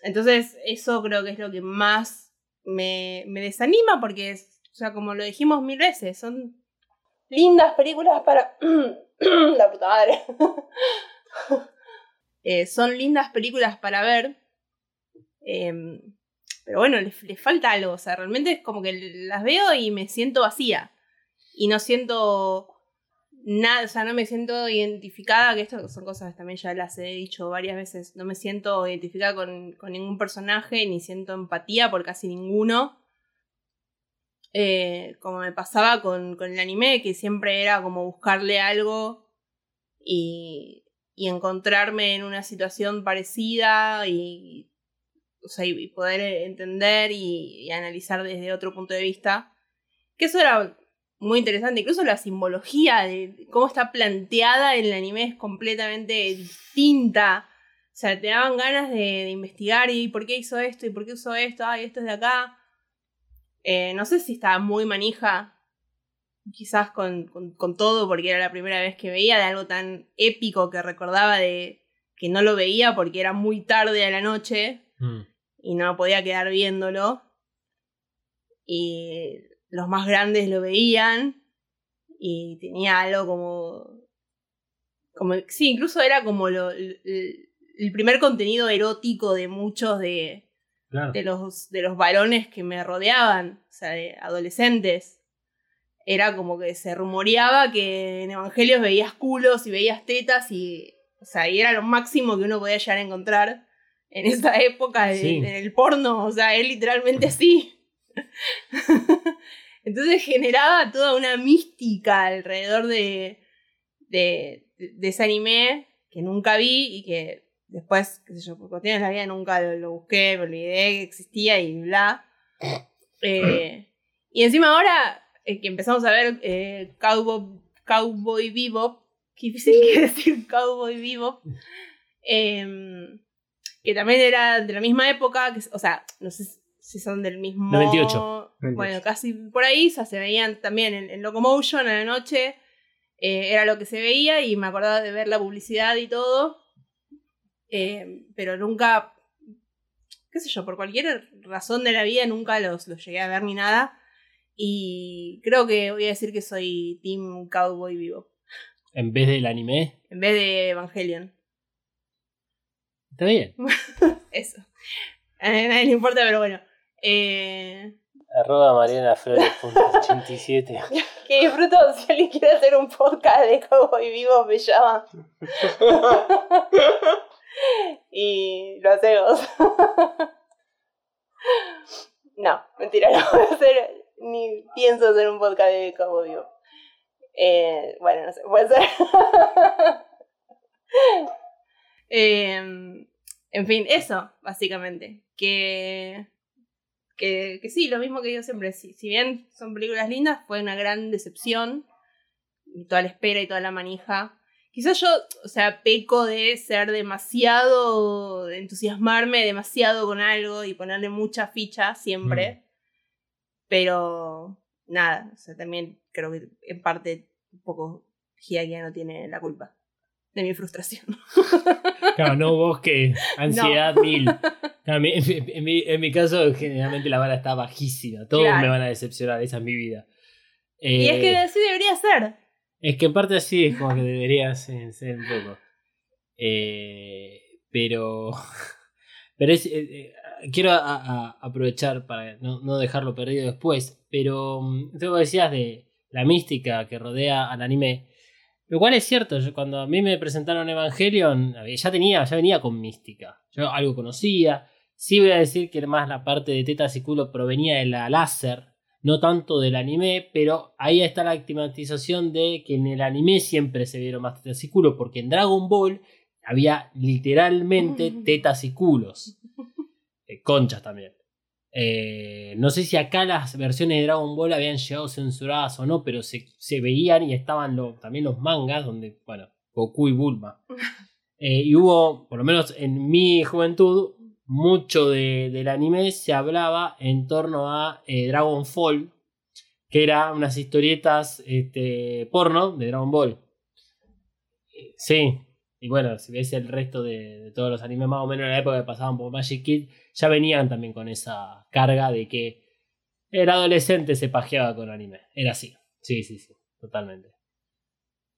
entonces eso creo que es lo que más me, me desanima porque, es, o sea, como lo dijimos mil veces, son lindas películas para... La puta madre. Eh, son lindas películas para ver. eh, pero bueno, les, les falta algo. O sea, realmente es como que las veo y me siento vacía. Y no siento nada, o sea, no me siento identificada, que esto son cosas que también ya las he dicho varias veces. No me siento identificada con, con ningún personaje, ni siento empatía por casi ninguno. Eh, como me pasaba con, con el anime, que siempre era como buscarle algo y, y encontrarme en una situación parecida y, o sea, y- poder entender y analizar desde otro punto de vista. Que eso era muy interesante. Incluso la simbología de cómo está planteada en el anime es completamente distinta. O sea, te daban ganas de, de investigar y por qué hizo esto y por qué usó esto, ay, esto es de acá. Eh, no sé si estaba muy manija, quizás con, con, con todo, porque era la primera vez que veía de algo tan épico que recordaba de que no lo veía porque era muy tarde a la noche Mm. y no podía quedar viéndolo. Y los más grandes lo veían y tenía algo como... como sí, incluso era como lo, el, el primer contenido erótico de muchos de, Claro. de los, de los varones que me rodeaban, o sea, de adolescentes. Era como que se rumoreaba que en Evangelios veías culos y veías tetas y, o sea, y era lo máximo que uno podía llegar a encontrar en esa época de- Sí. en el porno, o sea, es literalmente así. Entonces generaba toda una mística alrededor de, de, de ese anime que nunca vi y que después, qué sé yo, por cuestiones de la vida nunca lo, lo busqué, me olvidé que existía y bla. Eh, y encima ahora eh, que empezamos a ver eh, Cowboy, Cowboy Bebop, qué difícil que decir Cowboy Bebop, em, que también era de la misma época, que, o sea, no sé si son del mismo... 98. Bueno, casi por ahí, o sea, se veían también en, en Locomotion a la noche. eh, era lo que se veía y me acordaba de ver la publicidad y todo. Eh, pero nunca, qué sé yo, por cualquier razón de la vida nunca los, los llegué a ver ni nada. Y creo que voy a decir que soy Team Cowboy Vivo. En vez del anime. En vez de Evangelion. Está bien. Eso. A nadie le importa, pero bueno. Eh, Arroba Mariana Flores punto 87. que disfruto si alguien quiere hacer un podcast de Cowboy Vivo, me llama. y lo hacemos. no, mentira, no voy a hacer, ni pienso hacer un podcast de Cowboy Vivo. Eh, bueno, no sé, puede ser. Em, en fin, eso, básicamente. Que, que, que sí, lo mismo que digo siempre. Si, si bien son películas lindas, fue una gran decepción. Y toda la espera y toda la manija. Quizás yo, o sea, peco de ser demasiado. de entusiasmarme demasiado con algo y ponerle mucha ficha siempre. Pero nada, o sea, también creo que en parte un poco Hiakia no tiene la culpa de mi frustración. Claro, no vos que ansiedad mil. Claro, mi- en, mi, en mi caso, generalmente la vara está bajísima. Todos Claro. me van a decepcionar, esa es mi vida. y es que Eh, así debería ser. Es que en parte así es como que debería ser, ser un poco. Eh, pero. Pero es, eh, quiero a- a- aprovechar para no, no dejarlo perdido después. Pero mm, que decías de la mística que rodea al anime. Lo cual es cierto, yo cuando a mí me presentaron Evangelion, ya tenía, ya venía con mística. Yo algo conocía. Sí voy a decir que más la parte de tetas y culo provenía de la láser, no tanto del anime, pero ahí está la estigmatización de que en el anime siempre se vieron más tetas y culo, porque en Dragon Ball había literalmente tetas y culos. Eh, conchas también. Eh, no sé si acá las versiones de Dragon Ball habían llegado censuradas o no, pero se, se veían y estaban lo- también los mangas donde, bueno, Goku y Bulma. Eh, y hubo, por lo menos en mi juventud, mucho de- del anime se hablaba en torno a eh, Dragon Fall, que era unas historietas este, porno de Dragon Ball. Sí, y bueno, si ves el resto de, de todos los animes más o menos en la época que pasaban por Magic Kid, ya venían también con esa carga de que el adolescente se pajeaba con anime. Era así. Sí, sí, sí, totalmente.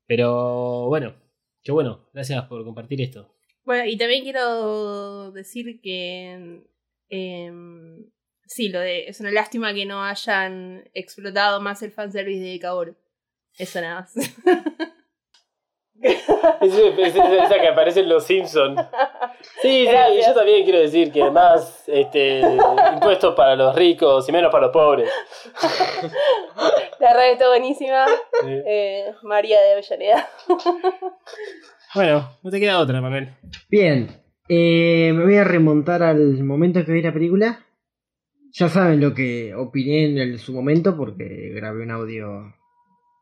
Pero bueno, qué bueno, gracias por compartir esto. Bueno, y también quiero decir que em, sí, lo de es una lástima que no hayan explotado más el fanservice de Kaoru. Eso nada más. esa que aparece en Los Simpsons. Sí, sí, yo también quiero decir que más este, impuestos para los ricos y menos para los pobres. La red está buenísima. Eh, María de Avellaneda. Bueno, no te queda otra, Manuel. Bien, eh, me voy a remontar al momento que vi la película. Ya saben lo que opiné en el- su momento porque grabé un audio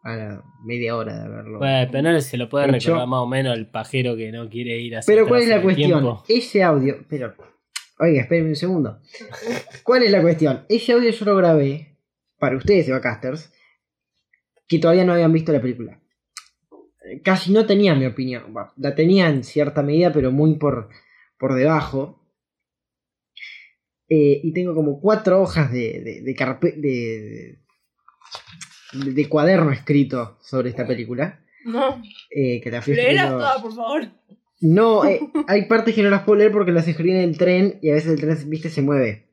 a la media hora de haberlo. Bueno, pero no se lo puede Hecho. recordar más o menos el pajero que no quiere ir a pero ¿cuál es la cuestión? Ese audio, pero, oiga, espérenme un segundo. ¿Cuál es la cuestión? Ese audio yo lo grabé para ustedes, Evacasters, que todavía no habían visto la película. Casi no tenía mi opinión. Bueno, la tenía en cierta medida, pero muy por, por debajo. Eh, y tengo como cuatro hojas de, de, de, carpe- de, de- de cuaderno escrito sobre esta película. No. eh, que la fui Léelas escribiendo- todas, por favor. no, eh, hay partes que no las puedo leer porque las escribí en el tren y a veces el tren, viste, se mueve.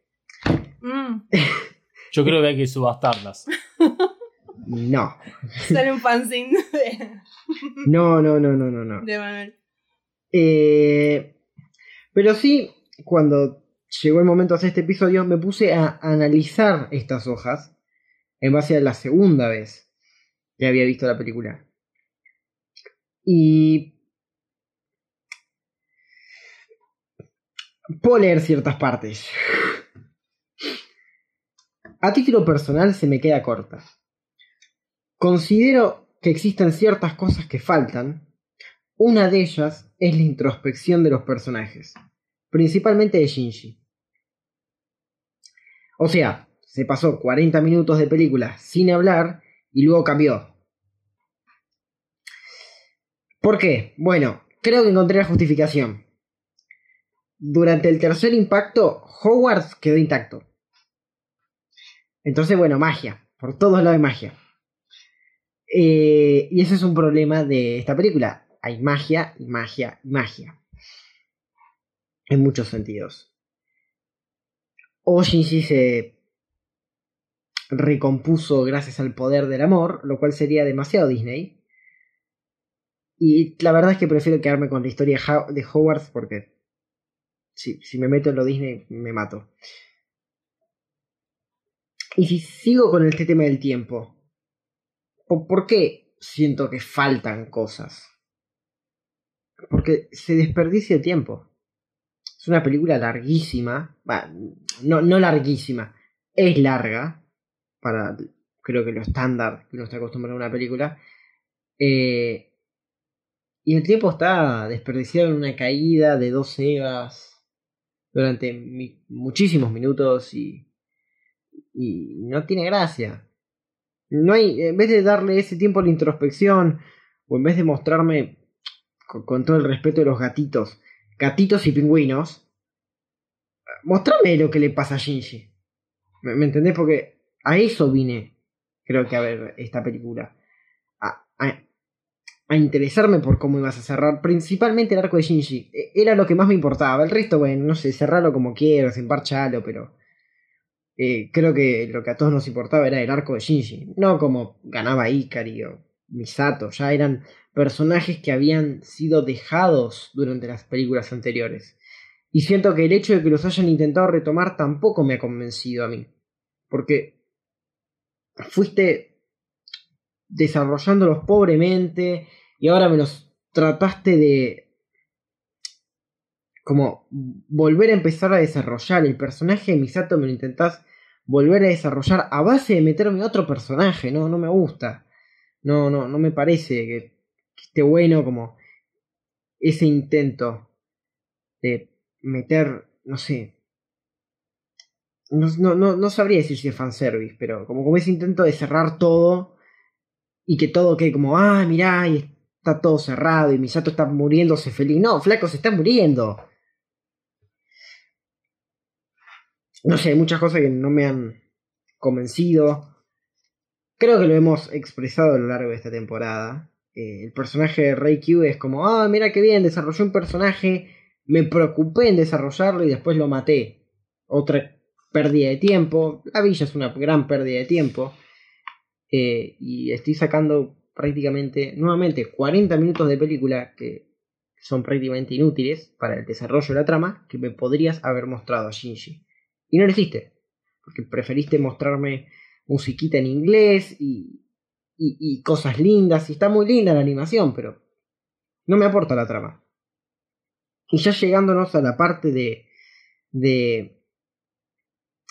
Mm, Yo creo que hay que subastarlas. No, sale un fanzine de, no, no, no, no, no. no. de Manuel. Eh, pero sí, cuando llegó el momento de hacer este episodio, me puse a analizar estas hojas en base a la segunda vez que había visto la película. Y... Puedo leer ciertas partes. A título personal se me queda corta. Considero que existen ciertas cosas que faltan. Una de ellas es la introspección de los personajes, principalmente de Shinji. O sea, se pasó 40 minutos de película sin hablar y luego cambió. ¿Por qué? Bueno, creo que encontré la justificación. Durante el tercer impacto, Hogwarts quedó intacto. Entonces, bueno, magia. Por todos lados hay magia. Eh, y ese es un problema de esta película. Hay magia magia magia. En muchos sentidos. O Shinji se recompuso gracias al poder del amor, lo cual sería demasiado Disney. Y la verdad es que prefiero quedarme con la historia de Hogwarts porque si, si me meto en lo Disney me mato. Y si sigo con este tema del tiempo, ¿por qué siento que faltan cosas? Porque se desperdicia el tiempo. Es una película larguísima. no, no larguísima. Es larga. Para creo que lo estándar que uno está acostumbrado a una película. Eh, y el tiempo está desperdiciado en una caída de dos Evas durante muchísimos minutos y y no tiene gracia. No hay, en vez de darle ese tiempo a la introspección, o en vez de mostrarme, con, todo el respeto de los gatitos, gatitos y pingüinos, mostrame lo que le pasa a Shinji. ¿Me, entendés? Porque a eso vine, creo que a ver esta película. A, a, interesarme por cómo ibas a cerrar, principalmente el arco de Shinji. E, era lo que más me importaba. El resto, bueno, no sé, cerrarlo como quiero, sin pero eh, creo que lo que a todos nos importaba era el arco de Shinji, no como ganaba Ikari o Misato, ya eran personajes que habían sido dejados durante las películas anteriores. Y siento que el hecho de que los hayan intentado retomar tampoco me ha convencido a mí, porque fuiste desarrollándolos pobremente y ahora me los trataste de como volver a empezar a desarrollar el personaje de Misato me lo intentás volver a desarrollar a base de meterme otro personaje, no, no me gusta. No, no, no me parece que, esté bueno como ese intento de meter, no sé. No, no, no, sabría decir si es fanservice, pero como, como ese intento de cerrar todo y que todo quede como, ah, mirá, y está todo cerrado y Misato está muriéndose feliz. No, flaco, se está muriendo. No sé, muchas cosas que no me han convencido. Creo que lo hemos expresado a lo largo de esta temporada. Eh, el personaje de Ray Q es como, ah, mira qué bien, desarrolló un personaje, me preocupé en desarrollarlo y después lo maté. Otra pérdida de tiempo. La villa es una gran pérdida de tiempo. Eh, y estoy sacando prácticamente, nuevamente, 40 minutos de película que son prácticamente inútiles para el desarrollo de la trama que me podrías haber mostrado a Shinji. Y no lo hiciste. Porque preferiste mostrarme musiquita en inglés y, y, cosas lindas. Y está muy linda la animación, pero no me aporta la trama. Y ya llegándonos a la parte de, de,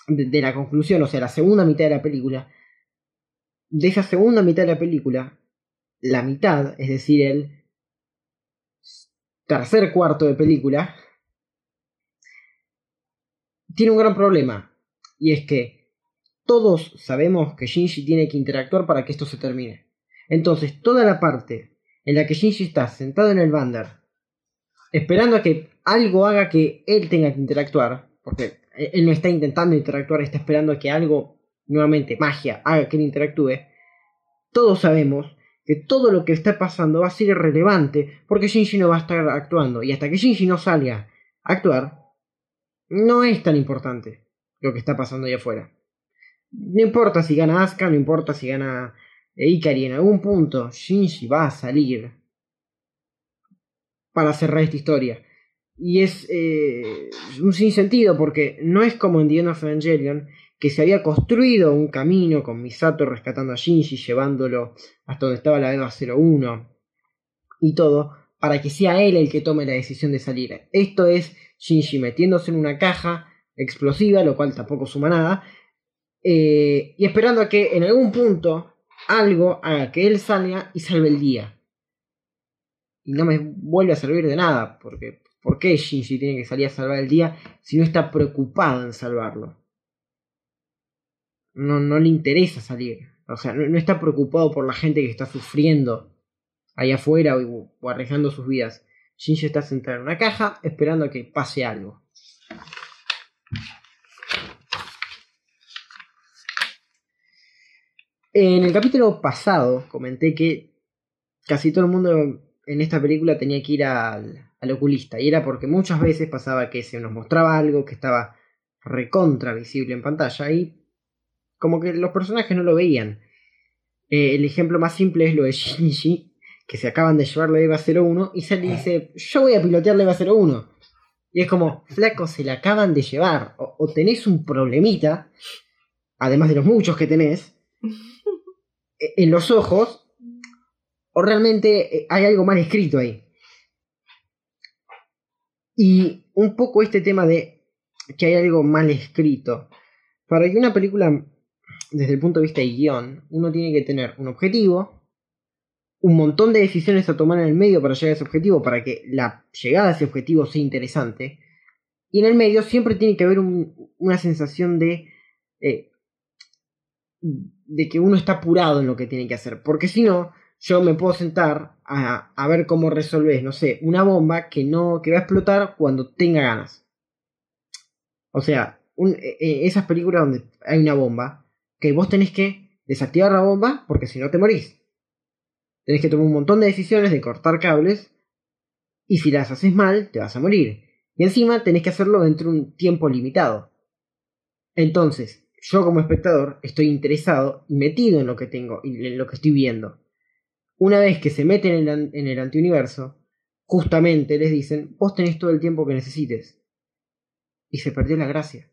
de, la conclusión, o sea, la segunda mitad de la película, de esa segunda mitad de la película, la mitad, es decir, el tercer cuarto de película, tiene un gran problema. Y es que todos sabemos que Shinji tiene que interactuar para que esto se termine. Entonces, toda la parte en la que Shinji está sentado en el bander, esperando a que algo haga que él tenga que interactuar, porque él no está intentando interactuar, está esperando a que algo, nuevamente, magia, haga que él interactúe, todos sabemos que todo lo que está pasando va a ser irrelevante porque Shinji no va a estar actuando. Y hasta que Shinji no salga a actuar, no es tan importante lo que está pasando ahí afuera. No importa si gana Asuka, no importa si gana Ikari, en algún punto Shinji va a salir para cerrar esta historia. Y es eh, un sinsentido porque no es como en The End of Evangelion que se había construido un camino con Misato rescatando a Shinji, llevándolo hasta donde estaba la EVA 01 y todo, para que sea él el que tome la decisión de salir. Esto es Shinji metiéndose en una caja explosiva, lo cual tampoco suma nada, eh, y esperando a que en algún punto algo haga que él salga y salve el día. Y no me vuelve a servir de nada, porque ¿por qué Shinji tiene que salir a salvar el día si no está preocupado en salvarlo? No, no le interesa salir. O sea, no, no está preocupado por la gente que está sufriendo ahí afuera o, arriesgando sus vidas. Shinji está sentado en una caja esperando a que pase algo. En el capítulo pasado comenté que casi todo el mundo en esta película tenía que ir al, al oculista y era porque muchas veces pasaba que se nos mostraba algo que estaba recontra visible en pantalla y como que los personajes no lo veían. Eh, el ejemplo más simple es lo de Shinji, que se acaban de llevar la EVA 01 y sale y dice, yo voy a pilotear la EVA 01. Y es como, flaco, se la acaban de llevar. O, o tenés un problemita, además de los muchos que tenés, e- en los ojos, o realmente eh, hay algo mal escrito ahí. Y un poco este tema de que hay algo mal escrito. Para que una película, desde el punto de vista de guion, uno tiene que tener un objetivo, un montón de decisiones a tomar en el medio para llegar a ese objetivo, para que la llegada a ese objetivo sea interesante. Y en el medio siempre tiene que haber un- una sensación de, eh, de que uno está apurado en lo que tiene que hacer. Porque si no, yo me puedo sentar a, a ver cómo resolver, no sé, una bomba que no que va a explotar cuando tenga ganas. O sea, eh, eh, esas películas donde hay una bomba, que vos tenés que desactivar la bomba porque si no te morís. Tenés que tomar un montón de decisiones de cortar cables y si las haces mal te vas a morir. Y encima tenés que hacerlo dentro de un tiempo limitado. Entonces, yo como espectador estoy interesado y metido en lo que tengo y en lo que estoy viendo. Una vez que se meten en el, en el antiuniverso, justamente les dicen, vos tenés todo el tiempo que necesites. Y se perdió la gracia.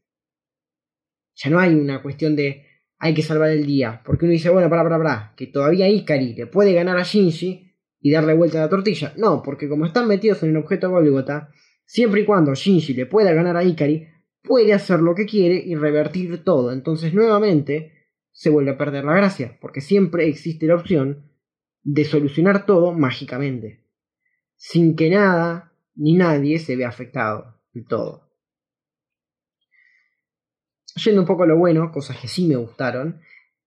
Ya no hay una cuestión de hay que salvar el día. Porque uno dice, bueno, para, para, para, que todavía Ikari le puede ganar a Shinji y darle vuelta a la tortilla. No, porque como están metidos en un objeto Golgota, siempre y cuando Shinji le pueda ganar a Ikari, puede hacer lo que quiere y revertir todo. Entonces, nuevamente, se vuelve a perder la gracia, porque siempre existe la opción de solucionar todo mágicamente, sin que nada ni nadie se vea afectado del todo. Yendo un poco lo bueno, cosas que sí me gustaron.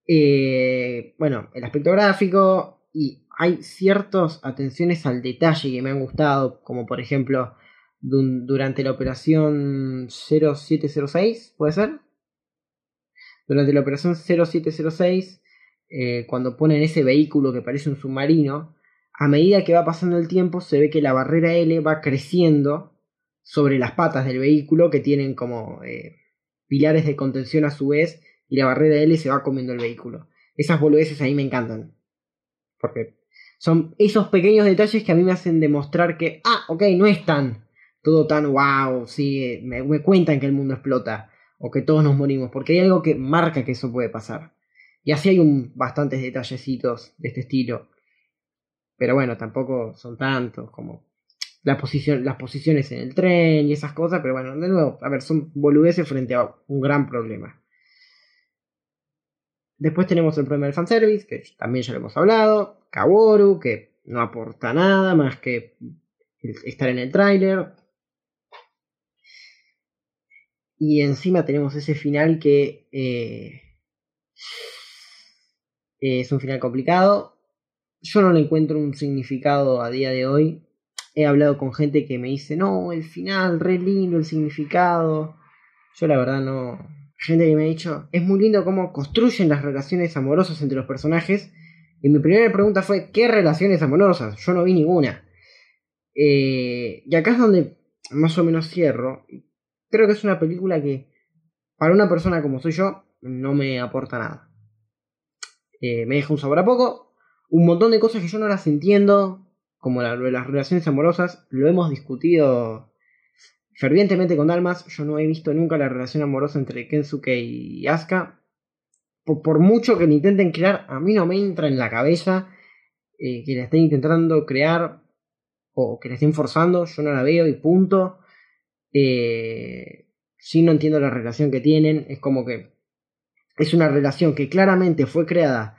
eh, bueno, el aspecto gráfico y hay ciertas atenciones al detalle que me han gustado, como por ejemplo durante la operación 0706, ¿puede ser? Durante la operación 0706, eh, cuando ponen ese vehículo que parece un submarino, a medida que va pasando el tiempo se ve que la barrera L va creciendo sobre las patas del vehículo que tienen como eh, pilares de contención a su vez y la barrera L se va comiendo el vehículo. Esas boludeces a mí me encantan. Porque son esos pequeños detalles que a mí me hacen demostrar que, ah, ok, no es tan todo tan wow, sí, me, cuentan que el mundo explota o que todos nos morimos, porque hay algo que marca que eso puede pasar. Y así hay un, bastantes detallecitos de este estilo. Pero bueno, tampoco son tantos como las posiciones en el tren y esas cosas, pero bueno, de nuevo, a ver, son boludeces frente a un gran problema. Después tenemos el problema del fanservice, que también ya lo hemos hablado. Kaworu, que no aporta nada más que estar en el tráiler. Y encima tenemos ese final que eh, es un final complicado. Yo no le encuentro un significado a día de hoy. He hablado con gente que me dice, no, el final, re lindo, el significado. Yo la verdad no... Gente que me ha dicho, es muy lindo cómo construyen las relaciones amorosas entre los personajes. Y mi primera pregunta fue, ¿qué relaciones amorosas? Yo no vi ninguna. Eh, y acá es donde más o menos cierro. Creo que es una película que, para una persona como soy yo, no me aporta nada. Eh, me deja un sabor a poco. Un montón de cosas que yo no las entiendo, como las relaciones amorosas, lo hemos discutido fervientemente con Dalmas. Yo no he visto nunca la relación amorosa entre Kensuke y Asuka. Por, por mucho que la intenten crear, a mí no me entra en la cabeza eh, que la estén intentando crear o que la estén forzando. Yo no la veo y punto. Eh, sí no entiendo la relación que tienen. Es como que es una relación que claramente fue creada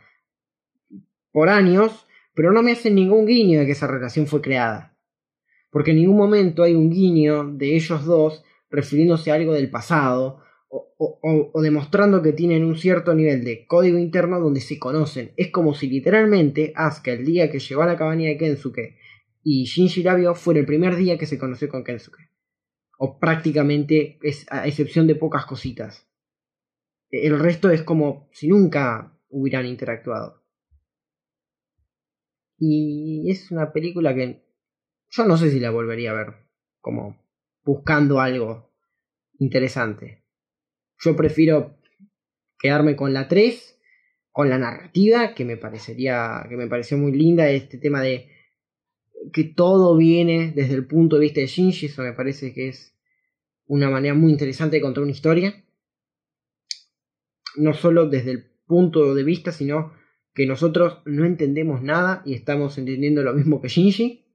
por años, pero no me hacen ningún guiño de que esa relación fue creada. Porque en ningún momento hay un guiño de ellos dos refiriéndose a algo del pasado o, demostrando que tienen un cierto nivel de código interno donde se conocen. Es como si literalmente Asuka el día que llegó a la cabaña de Kensuke y Shinji la vio fuera el primer día que se conoció con Kensuke. O prácticamente, es, a excepción de pocas cositas. El resto es como si nunca hubieran interactuado. Y es una película que yo no sé si la volvería a ver. Como buscando algo interesante. Yo prefiero quedarme con la 3, con la narrativa, que me parecería, que me pareció muy linda, este tema de que todo viene desde el punto de vista de Shinji, eso me parece que es una manera muy interesante de contar una historia. No solo desde el punto de vista, sino que nosotros no entendemos nada y estamos entendiendo lo mismo que Shinji.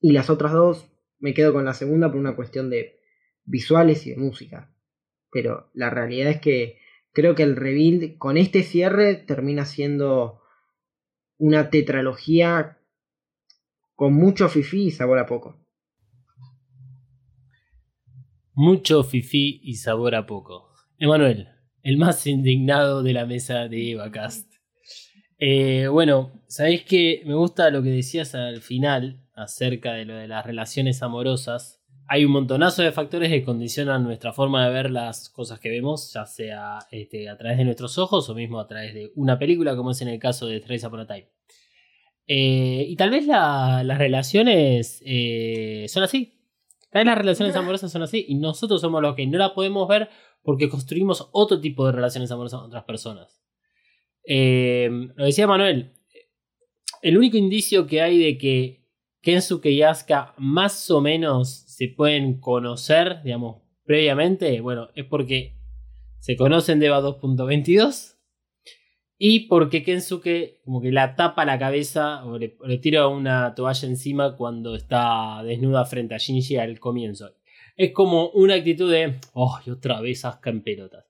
Y las otras dos me quedo con la segunda por una cuestión de visuales y de música. Pero la realidad es que creo que el rebuild con este cierre termina siendo una tetralogía con mucho fifi y sabor a poco. Mucho fifí y sabor a poco. Emanuel, el más indignado de la mesa de EvaCast. Eh, bueno, sabéis que me gusta lo que decías al final acerca de lo de las relaciones amorosas. Hay un montonazo de factores que condicionan nuestra forma de ver las cosas que vemos, ya sea este, a través de nuestros ojos o mismo a través de una película, como es en el caso de Trace Upon a Time. Eh, y tal vez la- las relaciones eh, son así. Tal vez las relaciones amorosas son así y nosotros somos los que no la podemos ver porque construimos otro tipo de relaciones amorosas con otras personas. Eh, lo decía Manuel, el único indicio que hay de que Kensuke y Asuka más o menos se pueden conocer, digamos, previamente, bueno, es porque se conocen de EVA 2.22 y porque Kensuke como que la tapa la cabeza o le tira una toalla encima cuando está desnuda frente a Shinji al comienzo. Es como una actitud de, oh, y otra vez Asuka en pelotas.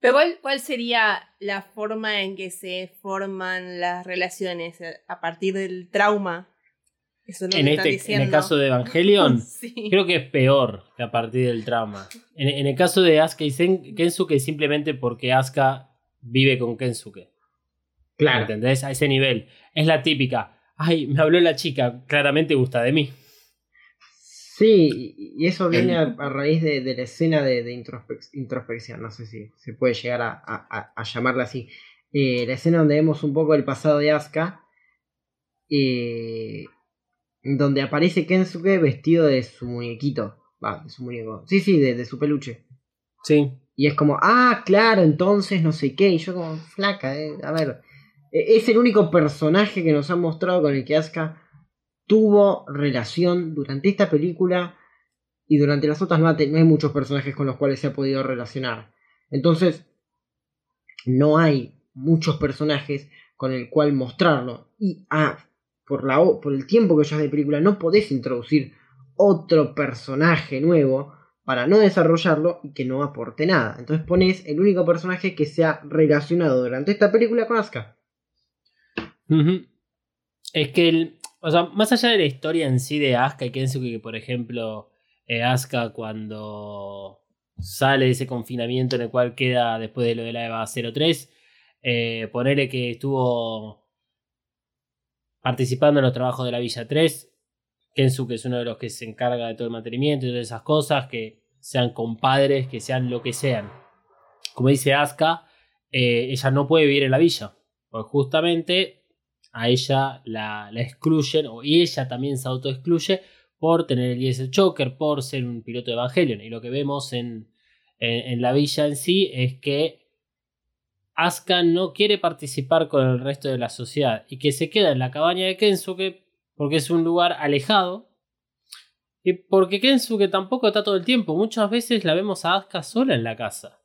Pero ¿cuál, ¿cuál sería la forma en que se forman las relaciones? ¿A partir del trauma? Eso es lo En, que este, en diciendo. el caso de Evangelion, Sí. creo que es peor que a partir del trauma. En, en el caso de Asuka y Sen- Kensuke, simplemente porque Asuka vive con Kensuke. Claro. ¿Entendés? A ese nivel. Es la típica. Ay, me habló la chica, claramente gusta de mí. Sí, y eso viene a, a raíz de, de la escena de, de introspec- introspección, no sé si se puede llegar a, a- llamarla así. Eh, la escena donde vemos un poco el pasado de Asuka, eh, donde aparece Kensuke vestido de su muñequito, va, de su muñeco, sí, sí, de, de su peluche. Sí. Y es como, ah, claro, entonces no sé qué, y yo como, flaca, eh, a ver, eh, es el único personaje que nos han mostrado con el que Asuka tuvo relación durante esta película y durante las otras no, hay muchos personajes con los cuales se ha podido relacionar. Entonces, no hay muchos personajes con el cual mostrarlo. Y ah, por, la, por el tiempo que llevas de película, no podés introducir otro personaje nuevo para no desarrollarlo y que no aporte nada. Entonces pones el único personaje que se ha relacionado durante esta película con Asuka. Es que, el, o sea, más allá de la historia en sí de Asuka y Kensuke, que por ejemplo, eh, Asuka cuando sale de ese confinamiento en el cual queda después de lo de la EVA 03, eh, ponerle que estuvo participando en los trabajos de la Villa 3, Kensuke es uno de los que se encarga de todo el mantenimiento y todas esas cosas, que sean compadres, que sean lo que sean. Como dice Asuka, eh, ella no puede vivir en la villa, porque justamente a ella la, la excluyen, o, y ella también se autoexcluye por tener el diesel choker, por ser un piloto de Evangelion. Y lo que vemos en, en, en la villa en sí es que Asuka no quiere participar con el resto de la sociedad y que se queda en la cabaña de Kensuke porque es un lugar alejado. Y porque Kensuke tampoco está todo el tiempo. Muchas veces la vemos a Asuka sola en la casa.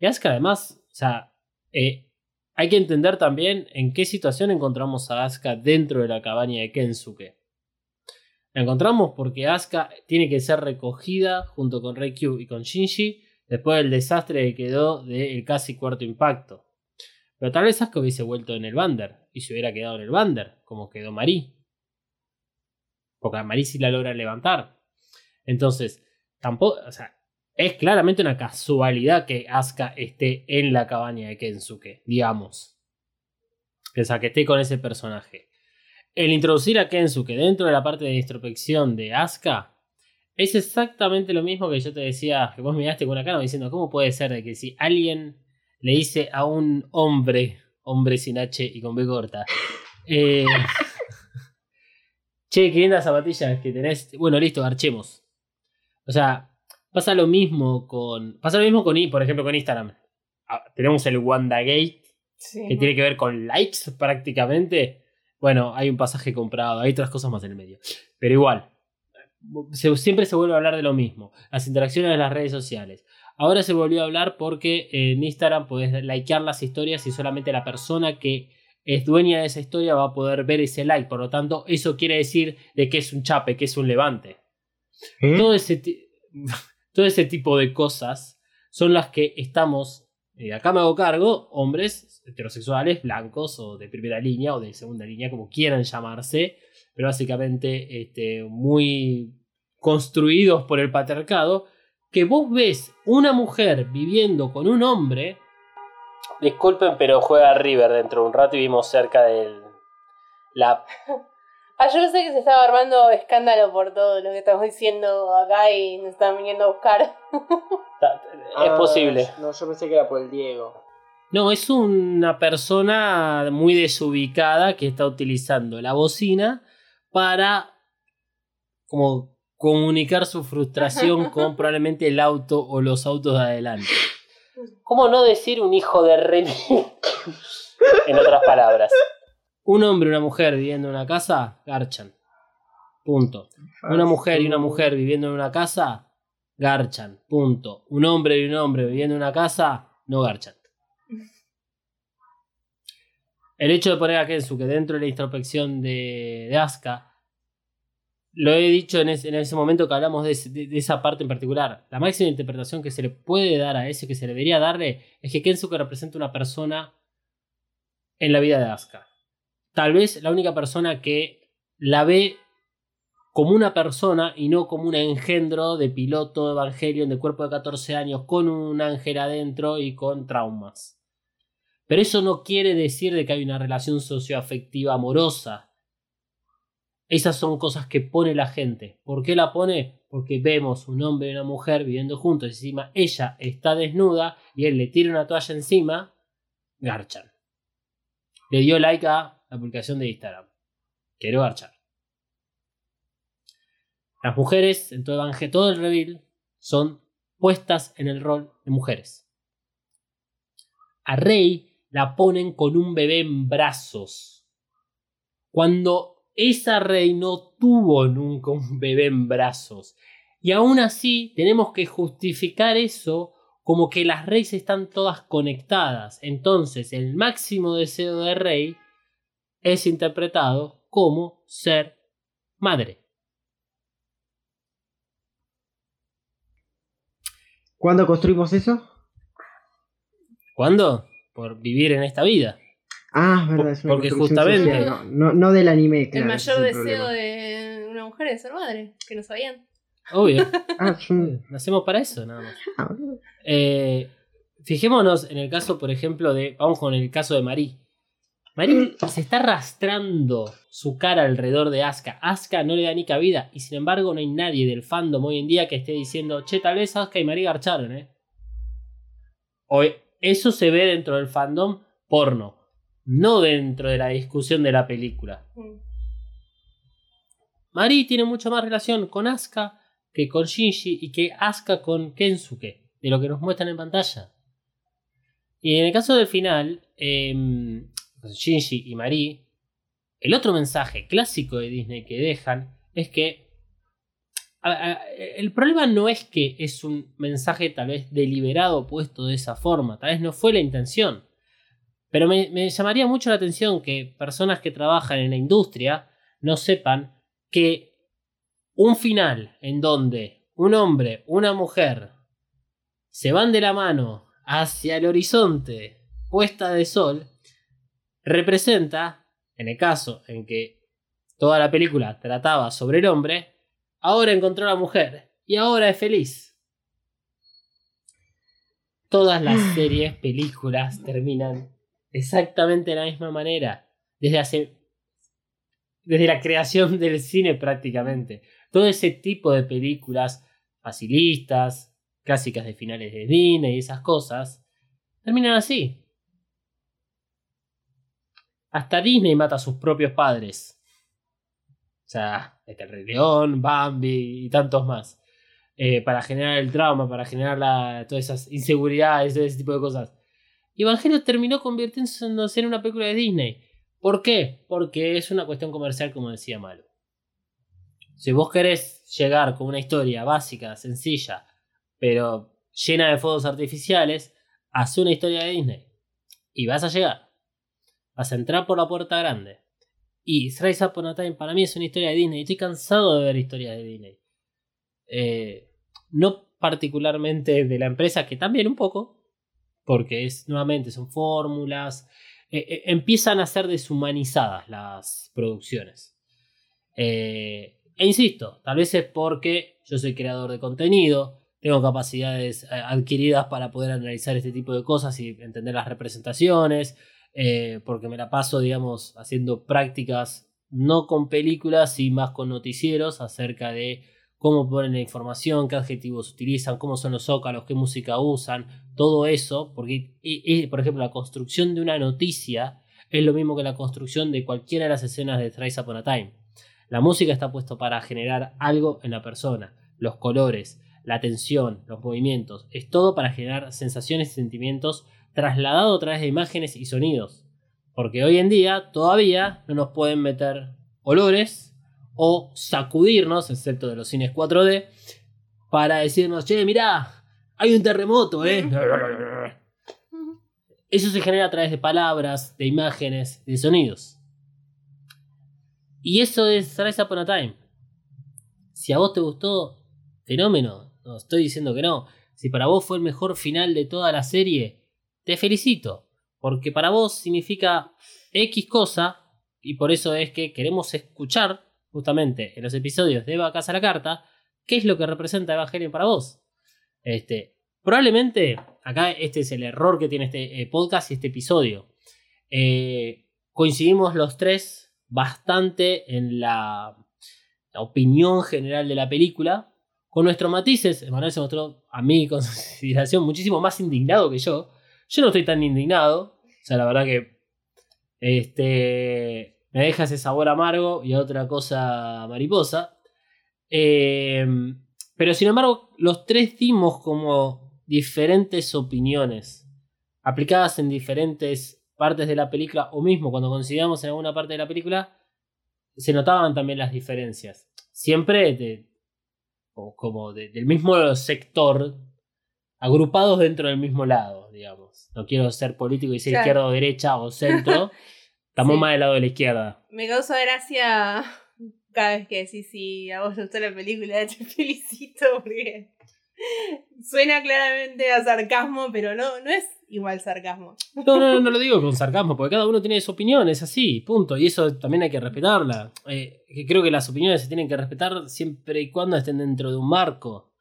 Y Asuka además, o sea, eh, hay que entender también en qué situación encontramos a Asuka dentro de la cabaña de Kensuke. La encontramos porque Asuka tiene que ser recogida junto con Reikyu y con Shinji después del desastre que quedó del casi cuarto impacto. Pero tal vez Asuka hubiese vuelto en el Bander y se hubiera quedado en el Bander, como quedó Marí. Porque a Marí sí la logra levantar. Entonces, tampoco, o sea, es claramente una casualidad que Asuka esté en la cabaña de Kensuke, digamos. O sea, que esté con ese personaje. El introducir a Kensuke dentro de la parte de introspección de Asuka es exactamente lo mismo que yo te decía, que vos miraste con una cara diciendo, ¿cómo puede ser de que si alguien le dice a un hombre, hombre sin H y con B corta, eh, che, qué lindas zapatillas que tenés, bueno, listo, archemos. O sea, pasa lo mismo con, pasa lo mismo con, por ejemplo, con Instagram. Ah, Tenemos el WandaGate, Sí. que tiene que ver con likes prácticamente. Bueno, hay un pasaje comprado, hay otras cosas más en el medio. Pero igual, se- siempre se vuelve a hablar de lo mismo. Las interacciones de las redes sociales. Ahora se volvió a hablar porque en Instagram puedes likear las historias y solamente la persona que es dueña de esa historia va a poder ver ese like. Por lo tanto, eso quiere decir de que es un chape, que es un levante. ¿Eh? Todo ese, todo ese tipo de cosas son las que estamos, eh, acá me hago cargo, hombres heterosexuales, blancos o de primera línea o de segunda línea, como quieran llamarse, pero básicamente este, muy construidos por el patriarcado, que vos ves una mujer viviendo con un hombre, disculpen, pero juega River dentro de un rato y vimos cerca del... La, Ah, yo pensé que se estaba armando escándalo por todo lo que estamos diciendo acá y nos están viniendo a buscar. es posible. No, yo pensé que era por el Diego. No, es una persona muy desubicada que está utilizando la bocina para como comunicar su frustración con probablemente el auto o los autos de adelante. ¿Cómo no decir un hijo de re... en otras palabras. Un hombre y una mujer viviendo en una casa, garchan. Punto. Una mujer y una mujer viviendo en una casa, garchan. Punto. Un hombre y un hombre viviendo en una casa, no garchan. El hecho de poner a Kensuke dentro de la introspección de, de Asuka, lo he dicho en ese, en ese momento que hablamos de, de- esa parte en particular. La máxima interpretación que se le puede dar a ese, que se debería darle, es que Kensuke representa una persona en la vida de Asuka. Tal vez la única persona que la ve como una persona y no como un engendro de piloto de Evangelion de cuerpo de 14 años con un ángel adentro y con traumas. Pero eso no quiere decir de que hay una relación socioafectiva amorosa. Esas son cosas que pone la gente. ¿Por qué la pone? Porque vemos un hombre y una mujer viviendo juntos. y Encima ella está desnuda y él le tira una toalla encima. Garchan. Le dio like a la publicación de Instagram. Quiero garchar. Las mujeres en todo, todo el reveal son puestas en el rol de mujeres. A Rey la ponen con un bebé en brazos. Cuando esa Rey no tuvo nunca un bebé en brazos. Y aún así tenemos que justificar eso como que las Reyes están todas conectadas. Entonces el máximo deseo de Rey es interpretado como ser madre. ¿Cuándo construimos eso? ¿Cuándo? Por vivir en esta vida. Ah, es verdad, es una Porque justamente- No, no, no del anime, el claro. mayor el deseo problema. de una mujer es ser madre, que no sabían. Obvio. Ah, Nacemos para eso, nada más. ah. Eh, fijémonos en el caso, por ejemplo, de. Vamos con el caso de Marie. Marie se está arrastrando su cara alrededor de Asuka. Asuka no le da ni cabida. Y sin embargo, no hay nadie del fandom hoy en día que esté diciendo, che, tal vez Asuka y Marie garcharon, ¿eh? O eso se ve dentro del fandom porno. No dentro de la discusión de la película. Mm. Mari tiene mucha más relación con Asuka que con Shinji y que Asuka con Kensuke, de lo que nos muestran en pantalla. Y en el caso del final, em, Shinji y Mari, el otro mensaje clásico de Disney que dejan es que el problema no es que es un mensaje tal vez deliberado puesto de esa forma, tal vez no fue la intención. Pero me llamaría mucho la atención que personas que trabajan en la industria no sepan que un final en donde un hombre, una mujer se van de la mano hacia el horizonte puesta de sol representa, en el caso en que toda la película trataba sobre el hombre, ahora encontró a la mujer y ahora es feliz. Todas las series, películas terminan exactamente de la misma manera. Desde hace. Desde la creación del cine prácticamente. Todo ese tipo de películas facilistas, clásicas de finales de Disney y esas cosas, terminan así. Hasta Disney mata a sus propios padres. O sea, este, el Rey León, Bambi y tantos más. Eh, para generar el trauma, para generar la, todas esas inseguridades, ese tipo de cosas. Evangelio terminó convirtiéndose en una película de Disney. ¿Por qué? Porque es una cuestión comercial, como decía Malo. Si vos querés llegar con una historia básica, sencilla, pero llena de fuegos artificiales, haz una historia de Disney. Y vas a llegar. Vas a entrar por la puerta grande. Y Rise Up on a Time para mí es una historia de Disney. Estoy cansado de ver historias de Disney. Eh, no particularmente de la empresa, que también un poco, porque es nuevamente son fórmulas, eh, eh, empiezan a ser deshumanizadas las producciones. e insisto, tal vez es porque yo soy creador de contenido, tengo capacidades adquiridas para poder analizar este tipo de cosas y entender las representaciones, porque me la paso, digamos, haciendo prácticas no con películas, y más con noticieros acerca de cómo ponen la información, qué adjetivos utilizan, cómo son los zócalos, qué música usan, todo eso, porque, por ejemplo, la construcción de una noticia es lo mismo que la construcción de cualquiera de las escenas de Thrice Upon a Time. La música está puesta para generar algo en la persona, los colores, la tensión, los movimientos, es todo para generar sensaciones y sentimientos trasladado a través de imágenes y sonidos. Porque hoy en día todavía no nos pueden meter olores o sacudirnos, excepto de los cines 4D, para decirnos, che, mirá, hay un terremoto, ¿eh? Eso se genera a través de palabras, de imágenes, de sonidos. Y eso es Rise Upon a Time. Si a vos te gustó, fenómeno. No estoy diciendo que no. Si para vos fue el mejor final de toda la serie, te felicito. Porque para vos significa X cosa. Y por eso es que queremos escuchar justamente en los episodios de Eva Casa a la Carta, qué es lo que representa Evangelion para vos. Este, probablemente, acá este es el error que tiene este eh, podcast y este episodio. Eh, coincidimos los tres bastante en la, opinión general de la película. Con nuestros matices, Emanuel se mostró a mi consideración muchísimo más indignado que yo. Yo no estoy tan indignado. O sea, la verdad que este, me deja ese sabor amargo y otra cosa mariposa. Eh, pero sin embargo, los tres dimos como diferentes opiniones, aplicadas en diferentes partes de la película, o mismo cuando coincidíamos en alguna parte de la película, se notaban también las diferencias. Siempre de, como del mismo sector, agrupados dentro del mismo lado, digamos. No quiero ser político y decir izquierda o derecha o centro. Estamos más del lado de la izquierda. Me causa gracia cada vez que decís si a vos te gustó la película, te felicito porque suena claramente a sarcasmo, pero no, no es igual sarcasmo. No, no, no, lo digo con sarcasmo, porque cada uno tiene su opinión, es así, punto. Y eso también hay que respetarla. Eh, creo que las opiniones se tienen que respetar siempre y cuando estén dentro de un marco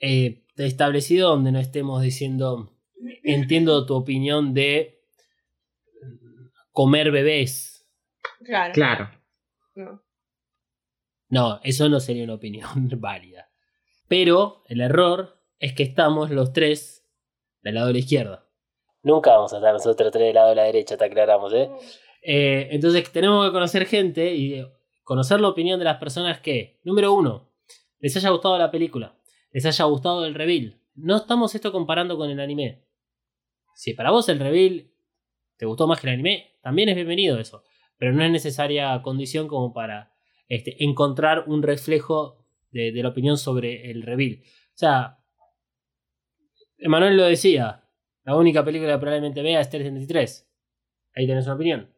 eh, establecido donde no estemos diciendo, entiendo tu opinión de comer bebés. Claro. Claro. No. No, eso no sería una opinión válida. Pero el error es que estamos los tres del lado de la izquierda. Nunca vamos a estar nosotros tres del lado de la derecha, te aclaramos, ¿eh? eh entonces tenemos que conocer gente y conocer la opinión de las personas que, número uno, les haya gustado la película, les haya gustado el reveal. No estamos esto comparando con el anime. Si para vos el reveal te gustó más que el anime, también es bienvenido eso. Pero no es necesaria condición como para este, encontrar un reflejo de, la opinión sobre el reveal. O sea, Emanuel lo decía, la única película que probablemente vea es 373. Ahí tenés una opinión.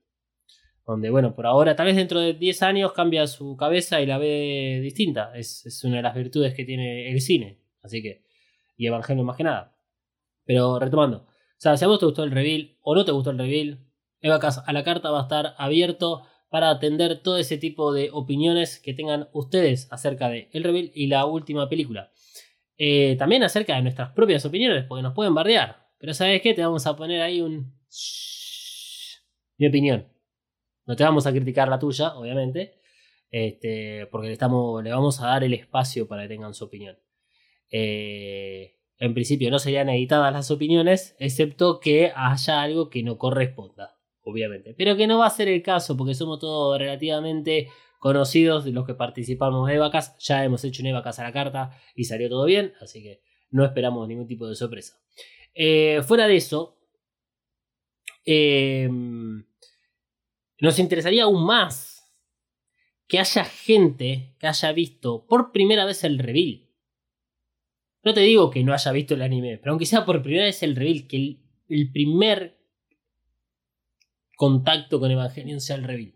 Donde, bueno, por ahora, tal vez dentro de 10 años cambia su cabeza y la ve distinta. Es, es una de las virtudes que tiene el cine. Así que, y Evangelio más que nada. Pero retomando, o sea, si a vos te gustó el reveal o no te gustó el reveal, Eva a la carta va a estar abierto para atender todo ese tipo de opiniones que tengan ustedes acerca de El Reveal y la última película. Eh, también acerca de nuestras propias opiniones, porque nos pueden bardear. Pero ¿sabes qué? Te vamos a poner ahí un... Mi opinión. No te vamos a criticar la tuya, obviamente. Este, porque le, estamos, le vamos a dar el espacio para que tengan su opinión. Eh, en principio no serían editadas las opiniones, excepto que haya algo que no corresponda obviamente. Pero que no va a ser el caso porque somos todos relativamente conocidos de los que participamos de Evacas. Ya hemos hecho un Evacas a la carta y salió todo bien, así que no esperamos ningún tipo de sorpresa. Eh, fuera de eso, eh, nos interesaría aún más que haya gente que haya visto por primera vez el reveal. No te digo que no haya visto el anime, pero aunque sea por primera vez el reveal, que el, el primer contacto con Evangelion sea el reveal.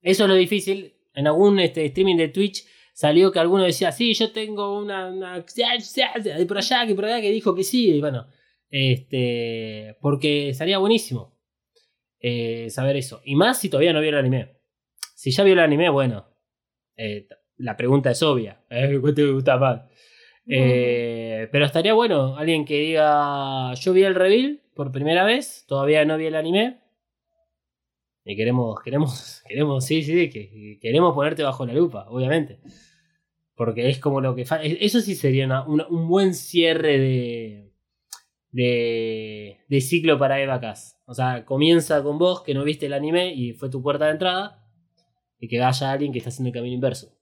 Eso es lo difícil. En algún este, streaming de Twitch salió que alguno decía, sí, yo tengo una, una de por allá, que por allá, que dijo que sí. Y bueno, este, porque sería buenísimo eh, saber eso. Y más si todavía no vio el anime. Si ya vio el anime, bueno, eh, la pregunta es obvia. ¿eh? ¿Cuál te gusta más? Eh, pero estaría bueno alguien que diga, yo vi el reveal por primera vez, todavía no vi el anime, y queremos, queremos, queremos, sí, sí, que, queremos ponerte bajo la lupa, obviamente. Porque es como lo que Eso sí sería un buen cierre de, de, de ciclo para Eva Cass. O sea, comienza con vos que no viste el anime y fue tu puerta de entrada. Y que vaya alguien que está haciendo el camino inverso.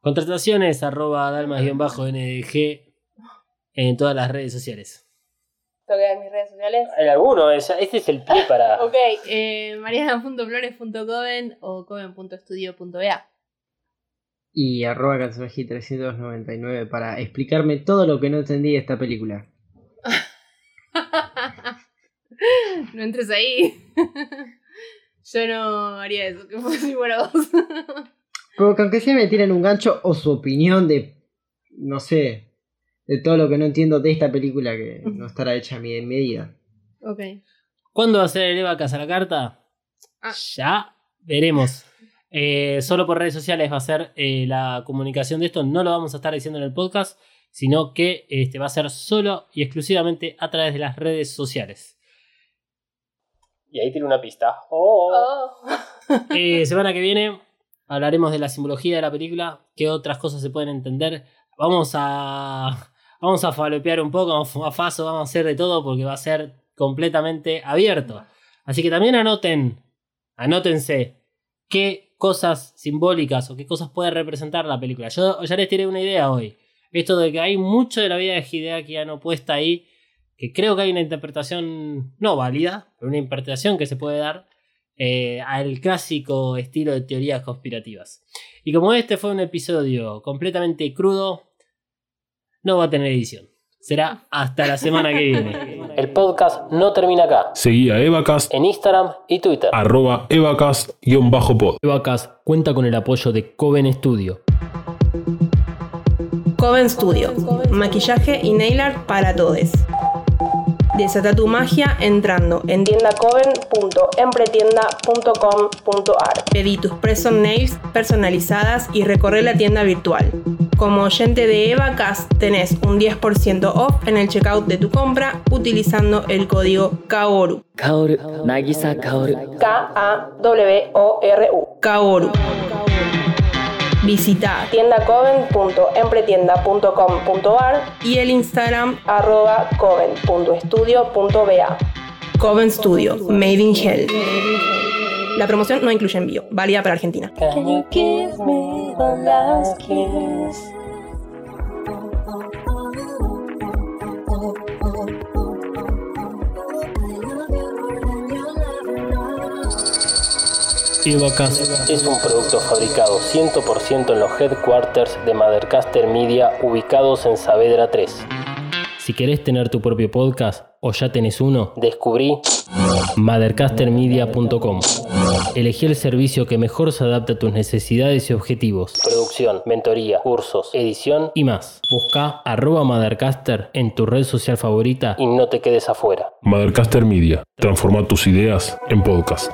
Contrataciones arroba dalmas-ndg en todas las redes sociales. ¿Tengo que dar mis redes sociales? En alguno, este es el pie para. ok, eh, mariana.flores.coven o coven.estudio.ba. Y arroba 399 para explicarme todo lo que no entendí de esta película. no entres ahí. Yo no haría eso, que fuese igual vos. Porque aunque sea me tiren un gancho o su opinión de, no sé, de todo lo que no entiendo de esta película que no estará hecha a mi medida. Ok. ¿Cuándo va a ser el Eva Casa la carta? Ah. Ya veremos. Eh, solo por redes sociales va a ser eh, la comunicación de esto. No lo vamos a estar diciendo en el podcast, sino que este, va a ser solo y exclusivamente a través de las redes sociales. Y ahí tiene una pista. Oh. Oh. Eh, semana que viene hablaremos de la simbología de la película, qué otras cosas se pueden entender. Vamos a vamos a falopear un poco, a Faso, vamos a hacer de todo porque va a ser completamente abierto. Así que también anoten, anótense qué cosas simbólicas o qué cosas puede representar la película. Yo ya les tiré una idea hoy. Esto de que hay mucho de la vida de Hideaki no puesta ahí, que creo que hay una interpretación no válida, pero una interpretación que se puede dar eh, al clásico estilo de teorías conspirativas. Y como este fue un episodio completamente crudo, no va a tener edición. Será hasta la semana que viene. El podcast no termina acá. Seguí a Evacast En Instagram y Twitter. arroba evacast-pod. Evacast cuenta con el apoyo de Coven Studio. Coven Studio. Maquillaje y nail art para todos. Desata tu magia entrando en tiendacoven.empretienda.com.ar. Pedí tus press-on nails personalizadas y recorre la tienda virtual. Como oyente de EvaCast tenés un 10% off en el checkout de tu compra utilizando el código KAORU. Kaoru, Nagisa Kaoru. K-A-W-O-R-U. KAORU. Visita tiendacoven.empretienda.com.ar y el Instagram arroba coven.estudio.ba. Coven Studio, Made in Hell. La promoción no incluye envío, válida para Argentina. Evacast es un producto fabricado 100% en los headquarters de Mothercaster Media ubicados en Saavedra 3. Si querés tener tu propio podcast o ya tenés uno, descubrí mothercastermedia.com. Elegí el servicio que mejor se adapta a tus necesidades y objetivos. Producción, mentoría, cursos, edición y más. Busca arroba Mothercaster en tu red social favorita y no te quedes afuera. Mothercaster Media. Transforma tus ideas en podcast.